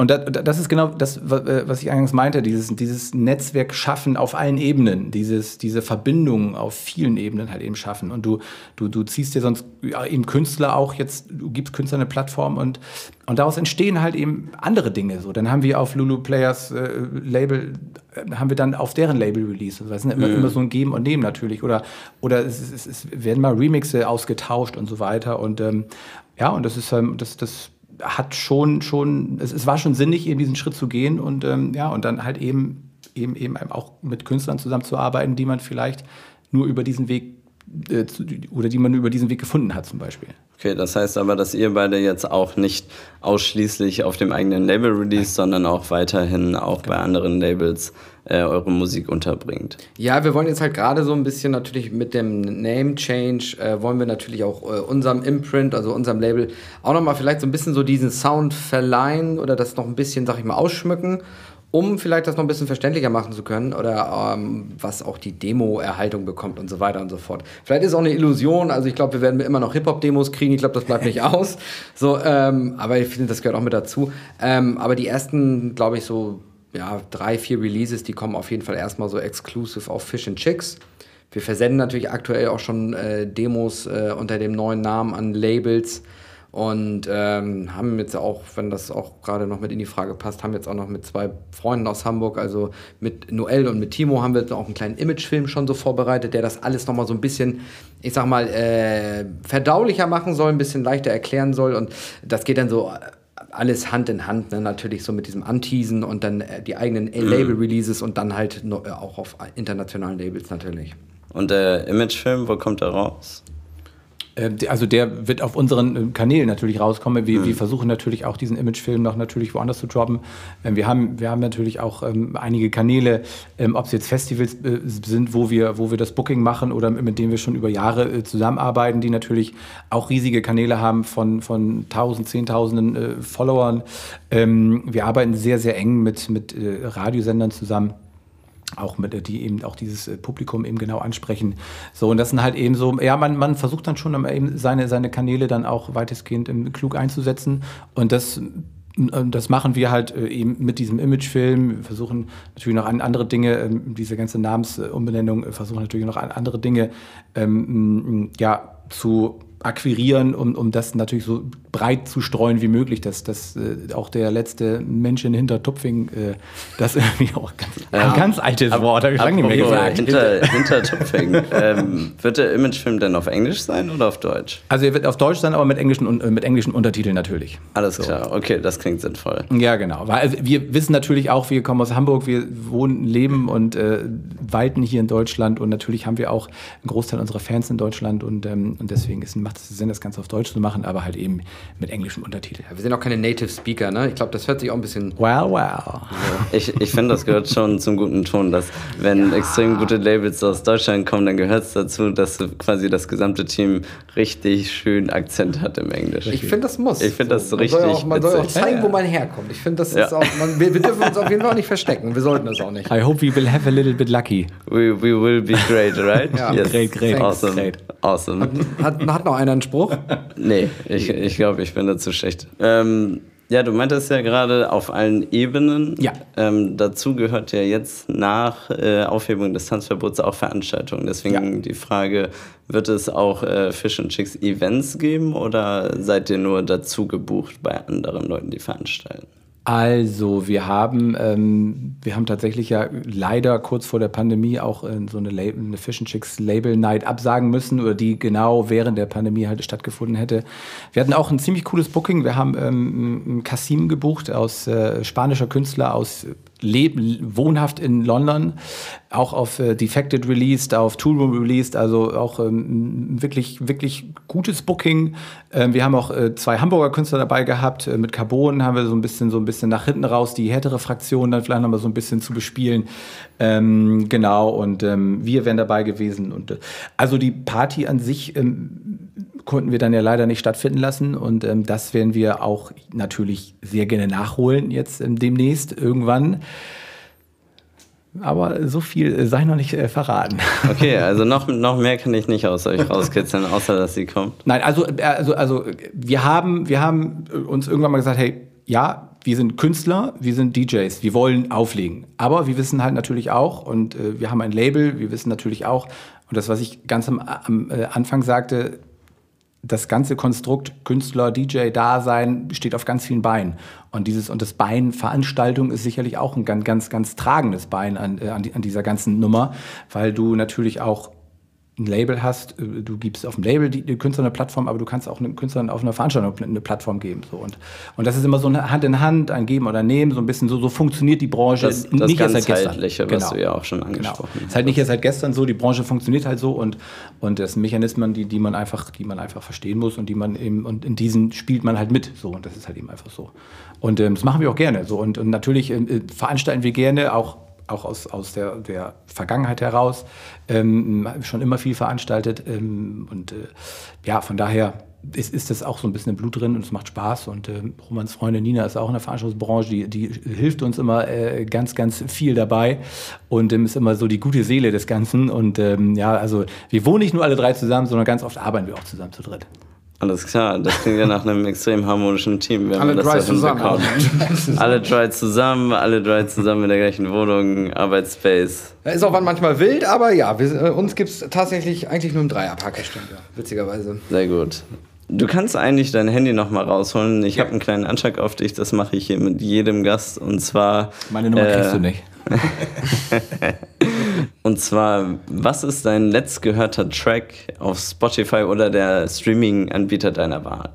und das ist genau das, äh, was ich eingangs meinte, dieses, dieses Netzwerk schaffen auf allen Ebenen, dieses, diese Verbindung auf vielen Ebenen halt eben schaffen. Und du, du, du ziehst dir sonst ja, eben Künstler auch jetzt, du gibst Künstler eine Plattform und, und daraus entstehen halt eben andere Dinge. So, dann haben wir auf Lulu Players äh, Label, äh, haben wir dann auf deren Label Release. Das ist immer, mhm. immer so ein Geben und Nehmen natürlich. Oder, oder es, es, es werden mal Remixe ausgetauscht und so weiter. Und ähm, ja, und das ist ähm, das, das hat schon, schon, es, es war schon sinnig, eben diesen Schritt zu gehen und ähm, ja, und dann halt eben, eben, eben auch mit Künstlern zusammenzuarbeiten, die man vielleicht nur über diesen Weg oder die man über diesen Weg gefunden hat, zum Beispiel. Okay, das heißt aber, dass ihr beide jetzt auch nicht ausschließlich auf dem eigenen Label release, sondern auch weiterhin auch genau. bei anderen Labels äh, eure Musik unterbringt. Ja, wir wollen jetzt halt gerade so ein bisschen natürlich mit dem Name Change, äh, wollen wir natürlich auch äh, unserem Imprint, also unserem Label, auch nochmal vielleicht so ein bisschen so diesen Sound verleihen oder das noch ein bisschen, sag ich mal, ausschmücken um vielleicht das noch ein bisschen verständlicher machen zu können oder ähm, was auch die Demo-Erhaltung bekommt und so weiter und so fort. Vielleicht ist es auch eine Illusion, also ich glaube, wir werden immer noch Hip-Hop-Demos kriegen, ich glaube, das bleibt nicht aus. So, ähm, aber ich finde, das gehört auch mit dazu. Ähm, aber die ersten, glaube ich, so ja, drei, vier Releases, die kommen auf jeden Fall erstmal so exclusive auf Fish and Chicks. Wir versenden natürlich aktuell auch schon äh, Demos äh, unter dem neuen Namen an Labels Und ähm, haben jetzt auch, wenn das auch gerade noch mit in die Frage passt, haben jetzt auch noch mit zwei Freunden aus Hamburg, also mit Noel und mit Timo, haben wir jetzt auch einen kleinen Imagefilm schon so vorbereitet, der das alles nochmal so ein bisschen, ich sag mal, äh, verdaulicher machen soll, ein bisschen leichter erklären soll. Und das geht dann so alles Hand in Hand, ne? natürlich so mit diesem Anteasen und dann äh, die eigenen Label-Releases und dann halt no, äh, auch auf internationalen Labels natürlich. Und der Imagefilm, wo kommt der raus? Äh, Also der wird auf unseren äh, Kanälen natürlich rauskommen. Wir, wir versuchen natürlich auch diesen Imagefilm noch natürlich woanders zu droppen. Ähm, Wir haben, wir haben natürlich auch ähm, einige Kanäle, ähm, ob es jetzt Festivals äh, sind, wo wir, wo wir das Booking machen oder mit denen wir schon über Jahre äh, zusammenarbeiten, die natürlich auch riesige Kanäle haben von, von Tausend, Zehntausenden äh, Followern. Ähm, wir arbeiten sehr, sehr eng mit, mit äh, Radiosendern zusammen auch mit, die eben auch dieses äh, Publikum eben genau ansprechen. So, und das sind halt eben so, ja, man, man versucht dann schon eben seine, seine Kanäle dann auch weitestgehend im klug einzusetzen. Und das und das machen wir halt äh, eben mit diesem Imagefilm. Wir versuchen natürlich noch an andere Dinge, ähm, diese ganze Namensumbenennung, äh, versuchen natürlich noch an andere Dinge ähm, ja, zu akquirieren, um, um das natürlich so breit zu streuen wie möglich, dass, dass äh, auch der letzte Mensch in Hintertupfing, äh, das irgendwie auch ganz, ein ganz altes Wort, habe ich lange nicht mehr gesagt. Hinter, hinter Tupfing. ähm, wird der Imagefilm denn auf Englisch sein oder auf Deutsch? Also er wird auf Deutsch sein, aber mit englischen, äh, mit englischen Untertiteln natürlich. Alles klar, okay, das klingt sinnvoll. Ja, genau. Weil also wir wissen natürlich auch, wir kommen aus Hamburg, wir wohnen, leben und äh, walten hier in Deutschland und natürlich haben wir auch einen Großteil unserer Fans in Deutschland und, ähm, und deswegen ist, macht es Sinn, das Ganze auf Deutsch zu machen, aber halt eben mit englischem Untertitel. Ja, wir sind auch keine Native Speaker, ne? Ich glaube, das hört sich auch ein bisschen. Well, well. Ich, ich finde, das gehört schon zum guten Ton, dass wenn extrem gute Labels aus Deutschland kommen, dann gehört es dazu, dass quasi das gesamte Team richtig schön Akzent hat im Englisch. Ich finde, das muss. Ich finde das man richtig Soll auch, man soll auch zeigen, wo man herkommt. Ich finde, das Ja. ist auch. Man, wir, wir dürfen uns auf jeden Fall auch nicht verstecken. Wir sollten das auch nicht. I hope we will have a little bit lucky. We, we will be great, right? Ja. Great, great, Awesome. great. Awesome. Hat, hat noch einer einen Spruch? Nee, ich, ich glaube, ich bin da zu schlecht. Ähm, ja, du meintest ja gerade auf allen Ebenen. Ja. Ähm, dazu gehört ja jetzt nach äh, Aufhebung des Tanzverbots auch Veranstaltungen. Deswegen Ja. die Frage, wird es auch äh, Fish and Chicks Events geben oder seid ihr nur dazu gebucht bei anderen Leuten, die veranstalten? Also, wir haben, ähm, wir haben tatsächlich ja leider kurz vor der Pandemie auch äh, so eine, Label, eine Fish and Chicks Label Night absagen müssen oder die genau während der Pandemie halt stattgefunden hätte. Wir hatten auch ein ziemlich cooles Booking. Wir haben ähm, Kasim gebucht aus äh, spanischer Künstler aus Leb wohnhaft in London, auch auf äh, Defected released, auf Toolroom released, also auch ähm, wirklich, wirklich gutes Booking. Ähm, wir haben auch äh, zwei Hamburger Künstler dabei gehabt. Äh, mit Carbon haben wir so ein bisschen, so ein bisschen nach hinten raus die härtere Fraktion dann vielleicht noch mal so ein bisschen zu bespielen. Ähm, genau, und ähm, wir wären dabei gewesen. Und äh, also die Party an sich ähm, konnten wir dann ja leider nicht stattfinden lassen. Und ähm, das werden wir auch natürlich sehr gerne nachholen jetzt ähm, demnächst irgendwann. Aber so viel äh, sei noch nicht äh, verraten. Okay, also noch, noch mehr kann ich nicht aus euch rauskitzeln, außer dass sie kommt. Nein, also, äh, also, also wir, haben, wir haben äh, uns irgendwann mal gesagt, hey, ja, wir sind Künstler, wir sind DJs, wir wollen auflegen. Aber wir wissen halt natürlich auch, und äh, wir haben ein Label, wir wissen natürlich auch, und das, was ich ganz am, am äh, Anfang sagte, das ganze Konstrukt Künstler, DJ, Dasein steht auf ganz vielen Beinen. Und dieses und das Bein Veranstaltung ist sicherlich auch ein ganz, ganz, ganz tragendes Bein an, äh, an, an dieser ganzen Nummer, weil du natürlich auch ein Label hast, äh, du gibst auf dem Label die, die Künstler eine Plattform, aber du kannst auch einem Künstler auf einer Veranstaltung eine Plattform geben. So. Und, und das ist immer so eine Hand in Hand, ein Geben oder Nehmen, so ein bisschen so, so funktioniert die Branche. Das, das erst seit gestern. Was du ja auch schon Genau. angesprochen Ist hast. halt nicht erst seit gestern so, die Branche funktioniert halt so und, und das sind Mechanismen, die, die man einfach, die man einfach verstehen muss und die man eben, und in diesen spielt man halt mit. So, und das ist halt eben einfach so. Und ähm, das machen wir auch gerne. So, und, und natürlich ähm, äh, veranstalten wir gerne auch auch aus, aus der, der Vergangenheit heraus ähm, schon immer viel veranstaltet. Ähm, und äh, ja, von daher ist, ist das auch so ein bisschen Blut drin und es macht Spaß. Und äh, Romans Freundin Nina ist auch in der Veranstaltungsbranche, die, die hilft uns immer äh, ganz, ganz viel dabei und ähm, ist immer so die gute Seele des Ganzen. Und ähm, ja, also wir wohnen nicht nur alle drei zusammen, sondern ganz oft arbeiten wir auch zusammen zu dritt. Alles klar, das klingt ja nach einem extrem harmonischen Team, wenn Alle man das drei zusammen. alle drei zusammen, alle drei zusammen in der gleichen Wohnung, Arbeitsspace. Ja, Ist auch manchmal wild, aber ja, wir, äh, uns gibt es tatsächlich eigentlich nur im Dreierpack. Stimmt, ja. Witzigerweise. Sehr gut. Du kannst eigentlich dein Handy nochmal rausholen. Ich habe einen kleinen Antrag auf dich, das mache ich hier mit jedem Gast. Und zwar. Meine Nummer äh, kriegst du nicht. und zwar, was ist dein letztgehörter Track auf Spotify oder der Streaming-Anbieter deiner Wahl?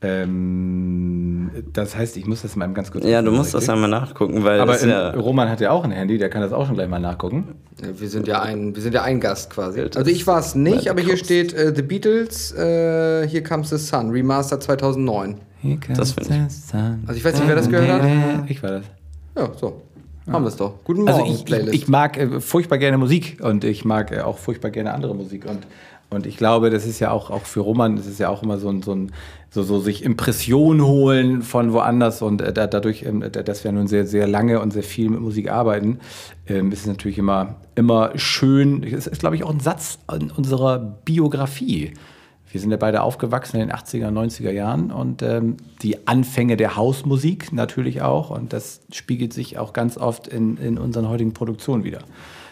Ähm, das heißt, ich muss das mal ganz kurz. Ja, du musst das einmal nachgucken, weil. Aber ja Roman hat ja auch ein Handy, der kann das auch schon gleich mal nachgucken. Wir sind ja ein, wir sind ja ein Gast quasi. Also ich war es nicht, aber hier steht uh, The Beatles, uh, Here Comes the Sun, Remaster 2009. Das finde ich. Also ich weiß nicht, wer das gehört hat. Ich war das. Ja, so. Haben wir es doch. Guten Morgen, also ich, Playlist. Ich, ich mag äh, furchtbar gerne Musik und ich mag äh, auch furchtbar gerne andere Musik und und ich glaube, das ist ja auch, auch für Roman, das ist ja auch immer so ein, so ein so, so sich Impressionen holen von woanders und äh, dadurch, ähm, dass wir nun sehr, sehr lange und sehr viel mit Musik arbeiten, ähm, ist es natürlich immer, immer schön. Das ist, glaube ich, auch ein Satz in unserer Biografie. Wir sind ja beide aufgewachsen in den 80er, 90er Jahren und ähm, die Anfänge der Hausmusik natürlich auch. Und das spiegelt sich auch ganz oft in, in unseren heutigen Produktionen wieder.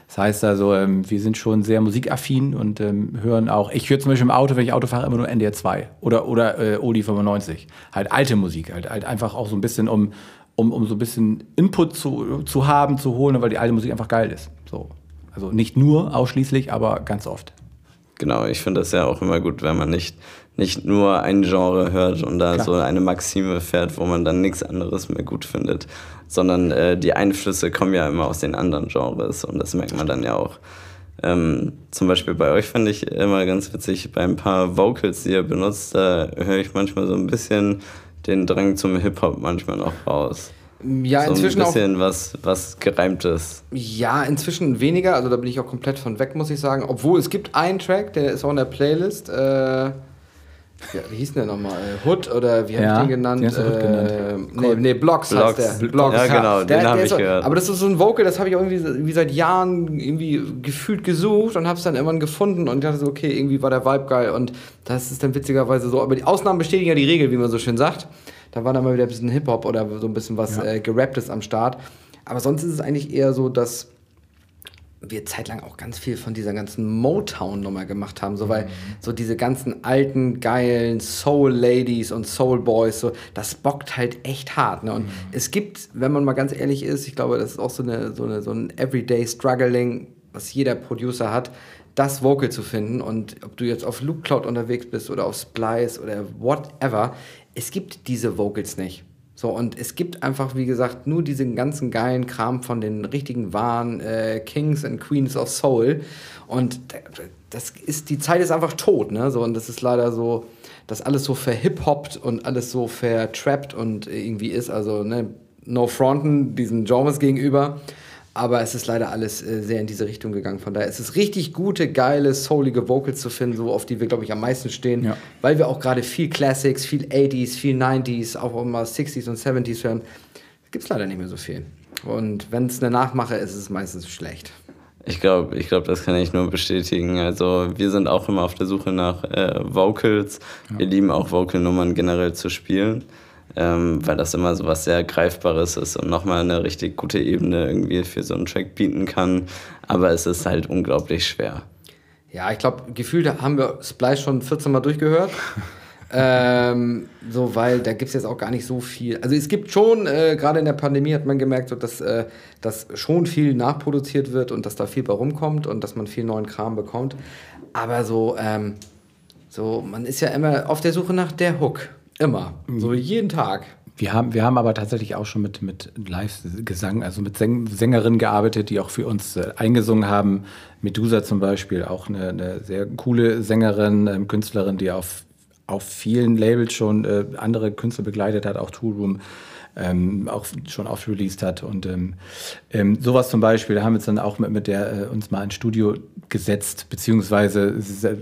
Das heißt also, ähm, wir sind schon sehr musikaffin und ähm, hören auch, ich höre zum Beispiel im Auto, wenn ich Auto fahre, immer nur NDR 2 oder, oder äh, Oli 95. Halt alte Musik, halt, halt einfach auch so ein bisschen, um, um, um so ein bisschen Input zu, zu haben, zu holen, weil die alte Musik einfach geil ist. So. Also nicht nur ausschließlich, aber ganz oft. Genau, ich finde das ja auch immer gut, wenn man nicht, nicht nur ein Genre hört und da Klar. so eine Maxime fährt, wo man dann nichts anderes mehr gut findet, sondern äh, die Einflüsse kommen ja immer aus den anderen Genres und das merkt man dann ja auch. Ähm, zum Beispiel bei euch fand ich immer ganz witzig, bei ein paar Vocals, die ihr benutzt, da höre ich manchmal so ein bisschen den Drang zum Hip-Hop manchmal noch raus. Ja, so inzwischen ein bisschen auch, was, was gereimtes. Ja, inzwischen weniger. Also da bin ich auch komplett von weg, muss ich sagen. Obwohl es gibt einen Track, der ist auch in der Playlist. Äh, ja, wie hieß denn der nochmal? Äh, Hood oder wie ja, ich den genannt? Den äh, genannt. Nee, nee, Blocks, Blocks heißt der. Blocks. Ja, genau, der, den habe ich so, gehört. Aber das ist so ein Vocal, das habe ich auch irgendwie seit Jahren irgendwie gefühlt gesucht und habe es dann irgendwann gefunden und dachte so, okay, irgendwie war der Vibe geil und das ist dann witzigerweise so. Aber die Ausnahmen bestätigen ja die Regel, wie man so schön sagt. Da war dann mal wieder ein bisschen Hip-Hop oder so ein bisschen was ja. äh, Gerapptes am Start. Aber sonst ist es eigentlich eher so, dass wir zeitlang auch ganz viel von dieser ganzen Motown-Nummer gemacht haben, so weil mhm. so diese ganzen alten, geilen Soul-Ladies und Soul-Boys, so, das bockt halt echt hart. Ne? Und mhm. es gibt, wenn man mal ganz ehrlich ist, ich glaube, das ist auch so, eine, so, eine, so ein Everyday-Struggling, was jeder Producer hat, das Vocal zu finden. Und ob du jetzt auf Loop Cloud unterwegs bist oder auf Splice oder whatever, es gibt diese Vocals nicht. So, und es gibt einfach, wie gesagt, nur diesen ganzen geilen Kram von den richtigen wahren äh, Kings and Queens of Soul. Und das ist, die Zeit ist einfach tot, ne? So, und das ist leider so, dass alles so verhip-hoppt und alles so vertrappt und irgendwie ist. Also, ne, no fronten diesen Genres gegenüber. Aber es ist leider alles äh, sehr in diese Richtung gegangen. Von daher ist es richtig gute, geile, soulige Vocals zu finden, so auf die wir, glaube ich, am meisten stehen. Ja. Weil wir auch gerade viel Classics, viel 80s, viel 90s, auch immer 60s und 70s hören. Gibt es leider nicht mehr so viel. Und wenn es eine Nachmache ist, ist es meistens schlecht. Ich glaube, ich glaub, das kann ich nur bestätigen. Also wir sind auch immer auf der Suche nach äh, Vocals. Ja. Wir lieben auch Vocalnummern generell zu spielen ähm, weil das immer so was sehr Greifbares ist und nochmal eine richtig gute Ebene irgendwie für so einen Track bieten kann. Aber es ist halt unglaublich schwer. Ja, ich glaube, gefühlt haben wir Splice schon 14 Mal durchgehört. ähm, so, weil da gibt es jetzt auch gar nicht so viel. Also es gibt schon, äh, gerade in der Pandemie hat man gemerkt, so, dass, äh, dass schon viel nachproduziert wird und dass da viel bei rumkommt und dass man viel neuen Kram bekommt. Aber so, ähm, so, man ist ja immer auf der Suche nach der Hook. Immer. So jeden Tag. Wir haben, wir haben aber tatsächlich auch schon mit, mit Live-Gesang, also mit Säng Sängerinnen gearbeitet, die auch für uns äh, eingesungen haben. Medusa zum Beispiel, auch eine, eine sehr coole Sängerin, ähm, Künstlerin, die auf, auf vielen Labels schon äh, andere Künstler begleitet hat, auch Toolroom ähm, auch schon oft released hat. Und ähm, ähm, sowas zum Beispiel, da haben wir uns dann auch mit, mit der äh, uns mal ins Studio gesetzt, beziehungsweise es ist, äh,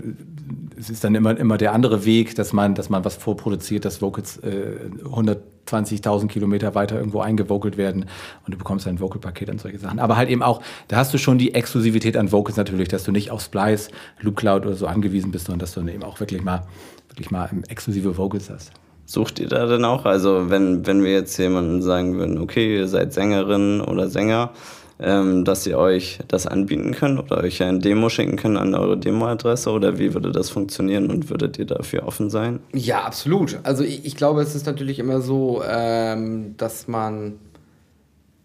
es ist, dann immer, immer der andere Weg, dass man, dass man was vorproduziert, dass Vocals äh, 120.000 Kilometer weiter irgendwo eingevocalt werden und du bekommst ein Vocal-Paket und solche Sachen. Aber halt eben auch, da hast du schon die Exklusivität an Vocals natürlich, dass du nicht auf Splice, Loop Cloud oder so angewiesen bist, sondern dass du dann eben auch wirklich mal, wirklich mal exklusive Vocals hast. Sucht ihr da denn auch? Also wenn, wenn wir jetzt jemanden sagen würden, okay, ihr seid Sängerin oder Sänger, ähm, dass sie euch das anbieten können oder euch ein Demo schicken können an eure Demo-Adresse oder wie würde das funktionieren und würdet ihr dafür offen sein? Ja, absolut. Also ich, ich glaube, es ist natürlich immer so, ähm, dass man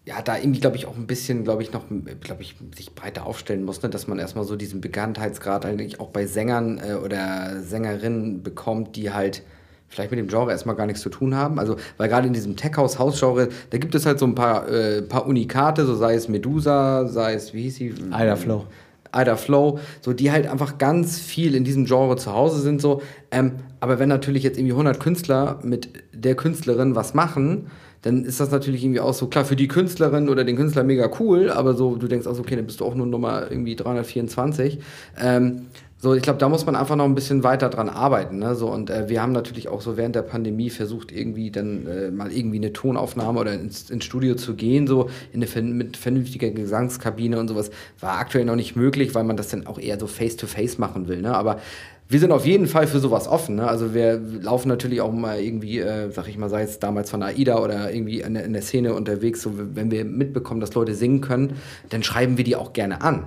ja, da irgendwie, glaube ich, auch ein bisschen, glaube ich, noch, glaube ich, sich breiter aufstellen muss, ne? dass man erstmal so diesen Bekanntheitsgrad eigentlich auch bei Sängern äh, oder Sängerinnen bekommt, die halt vielleicht mit dem Genre erstmal gar nichts zu tun haben. Also, weil gerade in diesem Tech-House-House-Genre, da gibt es halt so ein paar, äh, paar Unikate, so sei es Medusa, sei es, wie hieß sie? Ida Flow. Ida Flow, so die halt einfach ganz viel in diesem Genre zu Hause sind, so. Ähm, aber wenn natürlich jetzt irgendwie 100 Künstler mit der Künstlerin was machen, dann ist das natürlich irgendwie auch so, klar, für die Künstlerin oder den Künstler mega cool, aber so, du denkst auch so, okay, dann bist du auch nur Nummer irgendwie 324. Ähm, so, ich glaube, da muss man einfach noch ein bisschen weiter dran arbeiten. Ne? So, und äh, wir haben natürlich auch so während der Pandemie versucht, irgendwie dann äh, mal irgendwie eine Tonaufnahme oder ins, ins Studio zu gehen, so in eine mit vernünftiger Gesangskabine und sowas. War aktuell noch nicht möglich, weil man das dann auch eher so face-to-face -face machen will. Ne? Aber wir sind auf jeden Fall für sowas offen. Ne? Also wir laufen natürlich auch mal irgendwie, äh, sag ich mal, sei es damals von AIDA oder irgendwie in der, in der Szene unterwegs, so wenn wir mitbekommen, dass Leute singen können, dann schreiben wir die auch gerne an.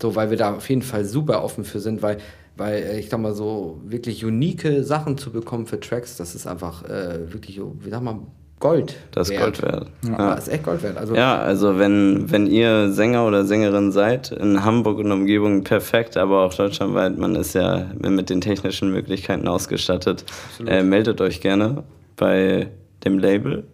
So, weil wir da auf jeden Fall super offen für sind, weil, weil äh, ich sag mal so, wirklich unique Sachen zu bekommen für Tracks, das ist einfach äh, wirklich, wie sag mal, Gold. Das ist Gold wert. Ja, ja. Das ist echt Gold wert. Also ja, also wenn, wenn ihr Sänger oder Sängerin seid, in Hamburg und Umgebung perfekt, aber auch deutschlandweit, man ist ja mit den technischen Möglichkeiten ausgestattet, äh, meldet euch gerne bei dem Label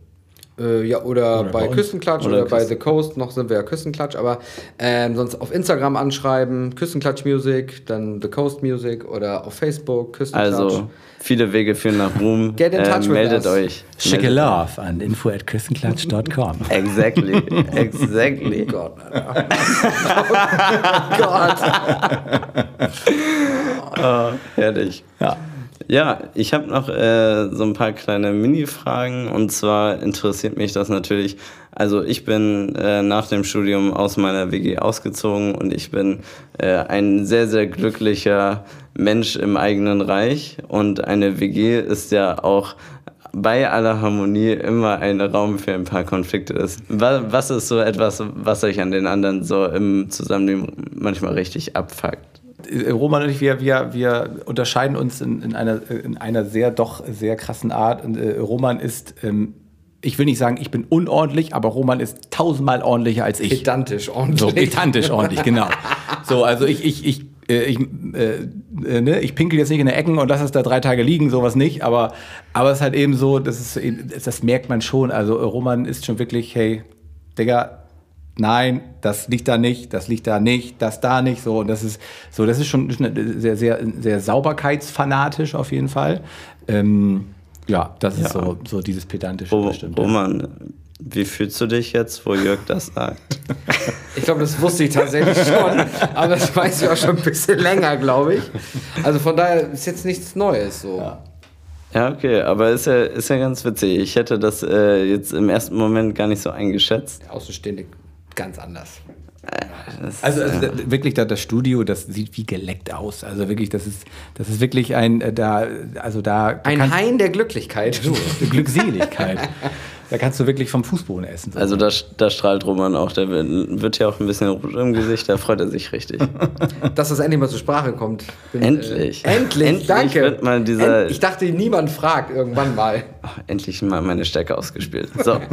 äh, ja, oder, oder bei, bei Küstenklatsch oder, oder bei The Coast, noch sind wir ja Küstenklatsch, aber ähm, sonst auf Instagram anschreiben, Küstenklatsch Music, dann The Coast Music oder auf Facebook, Küstenklatsch. Also viele Wege führen nach Ruhm. Get in touch äh, meldet us. euch. Schicke Love an info at küstenklatsch.com. Exactly, exactly. oh Gott, oh Gott. oh, herrlich. Ja. Ja, ich habe noch äh, so ein paar kleine Mini-Fragen und zwar interessiert mich das natürlich. Also ich bin äh, nach dem Studium aus meiner WG ausgezogen und ich bin äh, ein sehr, sehr glücklicher Mensch im eigenen Reich und eine WG ist ja auch bei aller Harmonie immer ein Raum für ein paar Konflikte ist. Was ist so etwas, was euch an den anderen so im Zusammenleben manchmal richtig abfuckt? Roman und ich, wir, wir, wir unterscheiden uns in, in, einer, in einer sehr, doch sehr krassen Art. Und, äh, Roman ist, ähm, ich will nicht sagen, ich bin unordentlich, aber Roman ist tausendmal ordentlicher als ich. Pedantisch ordentlich. So, pedantisch ordentlich, genau. So, also ich, ich, ich, äh, ich, äh, äh, ne? ich pinkel jetzt nicht in der Ecken und lasse es da drei Tage liegen, sowas nicht, aber, aber es ist halt eben so, das, ist, das merkt man schon. Also Roman ist schon wirklich, hey, Digga, nein, das liegt da nicht, das liegt da nicht, das da nicht, so und das ist so, das ist schon sehr, sehr, sehr sauberkeitsfanatisch auf jeden Fall. Ähm, ja, das ist ja. so, so dieses pedantische oh, bestimmt. Roman, wie fühlst du dich jetzt, wo Jörg das sagt? Ich glaube, das wusste ich tatsächlich schon, aber das weiß ich auch schon ein bisschen länger, glaube ich. Also von daher ist jetzt nichts Neues so. Ja. Ja, okay, aber ist ja, ist ja ganz witzig. Ich hätte das äh, jetzt im ersten Moment gar nicht so eingeschätzt. Außenstehende ganz anders. Also, also ja. wirklich da, das Studio, das sieht wie geleckt aus. Also wirklich, das ist, das ist wirklich ein äh, da, also da. Ein Hain der Glücklichkeit. So, Glückseligkeit. da kannst du wirklich vom Fußboden essen. So. Also da, da strahlt Roman auch, der wird ja auch ein bisschen rot im Gesicht, da freut er sich richtig. Dass das endlich mal zur Sprache kommt. Bin, endlich. Äh, endlich. endlich, danke. Wird mal dieser End, ich dachte, niemand fragt irgendwann mal. Oh, endlich mal meine Stärke ausgespielt. So.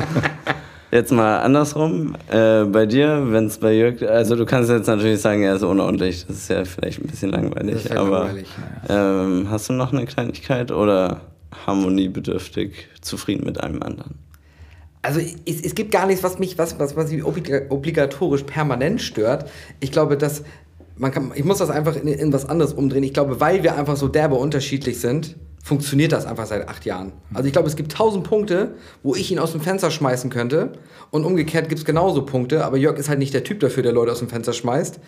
Jetzt mal andersrum, äh, bei dir, wenn es bei Jörg, also du kannst jetzt natürlich sagen, er ist unordentlich, das ist ja vielleicht ein bisschen langweilig, aber langweilig, ja. ähm, hast du noch eine Kleinigkeit oder harmoniebedürftig, zufrieden mit einem anderen? Also es, es gibt gar nichts, was mich, was, was, was mich obligatorisch permanent stört. Ich glaube, dass man kann, ich muss das einfach in, in was anderes umdrehen. Ich glaube, weil wir einfach so derbe unterschiedlich sind, funktioniert das einfach seit acht Jahren. Also ich glaube, es gibt tausend Punkte, wo ich ihn aus dem Fenster schmeißen könnte. Und umgekehrt gibt es genauso Punkte. Aber Jörg ist halt nicht der Typ dafür, der Leute aus dem Fenster schmeißt.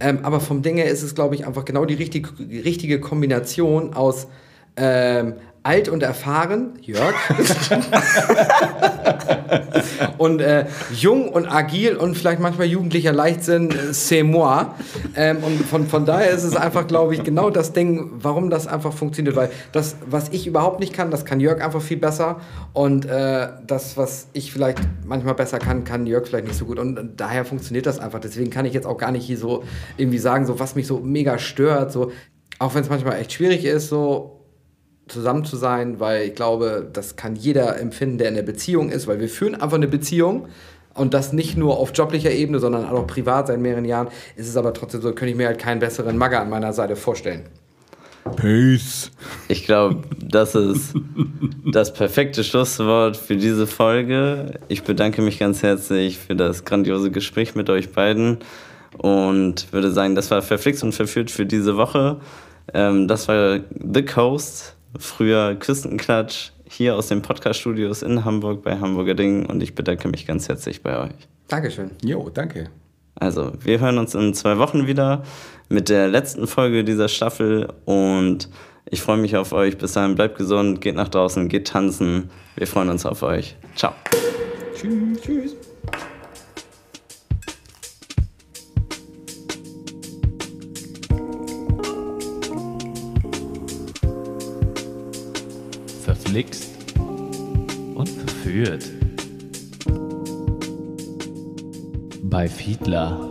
Ähm, aber vom Ding her ist es, glaube ich, einfach genau die richtig, richtige Kombination aus ähm, alt und erfahren, Jörg. und äh, jung und agil und vielleicht manchmal jugendlicher Leichtsinn, äh, c'est moi. Ähm, und von, von daher ist es einfach, glaube ich, genau das Ding, warum das einfach funktioniert. Weil das, was ich überhaupt nicht kann, das kann Jörg einfach viel besser. Und äh, das, was ich vielleicht manchmal besser kann, kann Jörg vielleicht nicht so gut. Und, daher funktioniert das einfach. Deswegen kann ich jetzt auch gar nicht hier so irgendwie sagen, so was mich so mega stört. So, auch wenn es manchmal echt schwierig ist, so zusammen zu sein, weil ich glaube, das kann jeder empfinden, der in der Beziehung ist, weil wir führen einfach eine Beziehung und das nicht nur auf joblicher Ebene, sondern auch privat seit mehreren Jahren. Ist es aber trotzdem so, könnte ich mir halt keinen besseren Magger an meiner Seite vorstellen. Peace. Ich glaube, das ist das perfekte Schlusswort für diese Folge. Ich bedanke mich ganz herzlich für das grandiose Gespräch mit euch beiden und würde sagen, das war verflixt und verführt für diese Woche. Ähm, das war The Coast, früher Küstenklatsch, hier aus den Podcast-Studios in Hamburg bei Hamburger Ding und ich bedanke mich ganz herzlich bei euch. Dankeschön. Jo, danke. Also, wir hören uns in zwei Wochen wieder mit der letzten Folge dieser Staffel und ich freue mich auf euch. Bis dahin, bleibt gesund, geht nach draußen, geht tanzen. Wir freuen uns auf euch. Ciao. Tschüss. Tschüss. Verflixt und verführt. Bei Fiedler.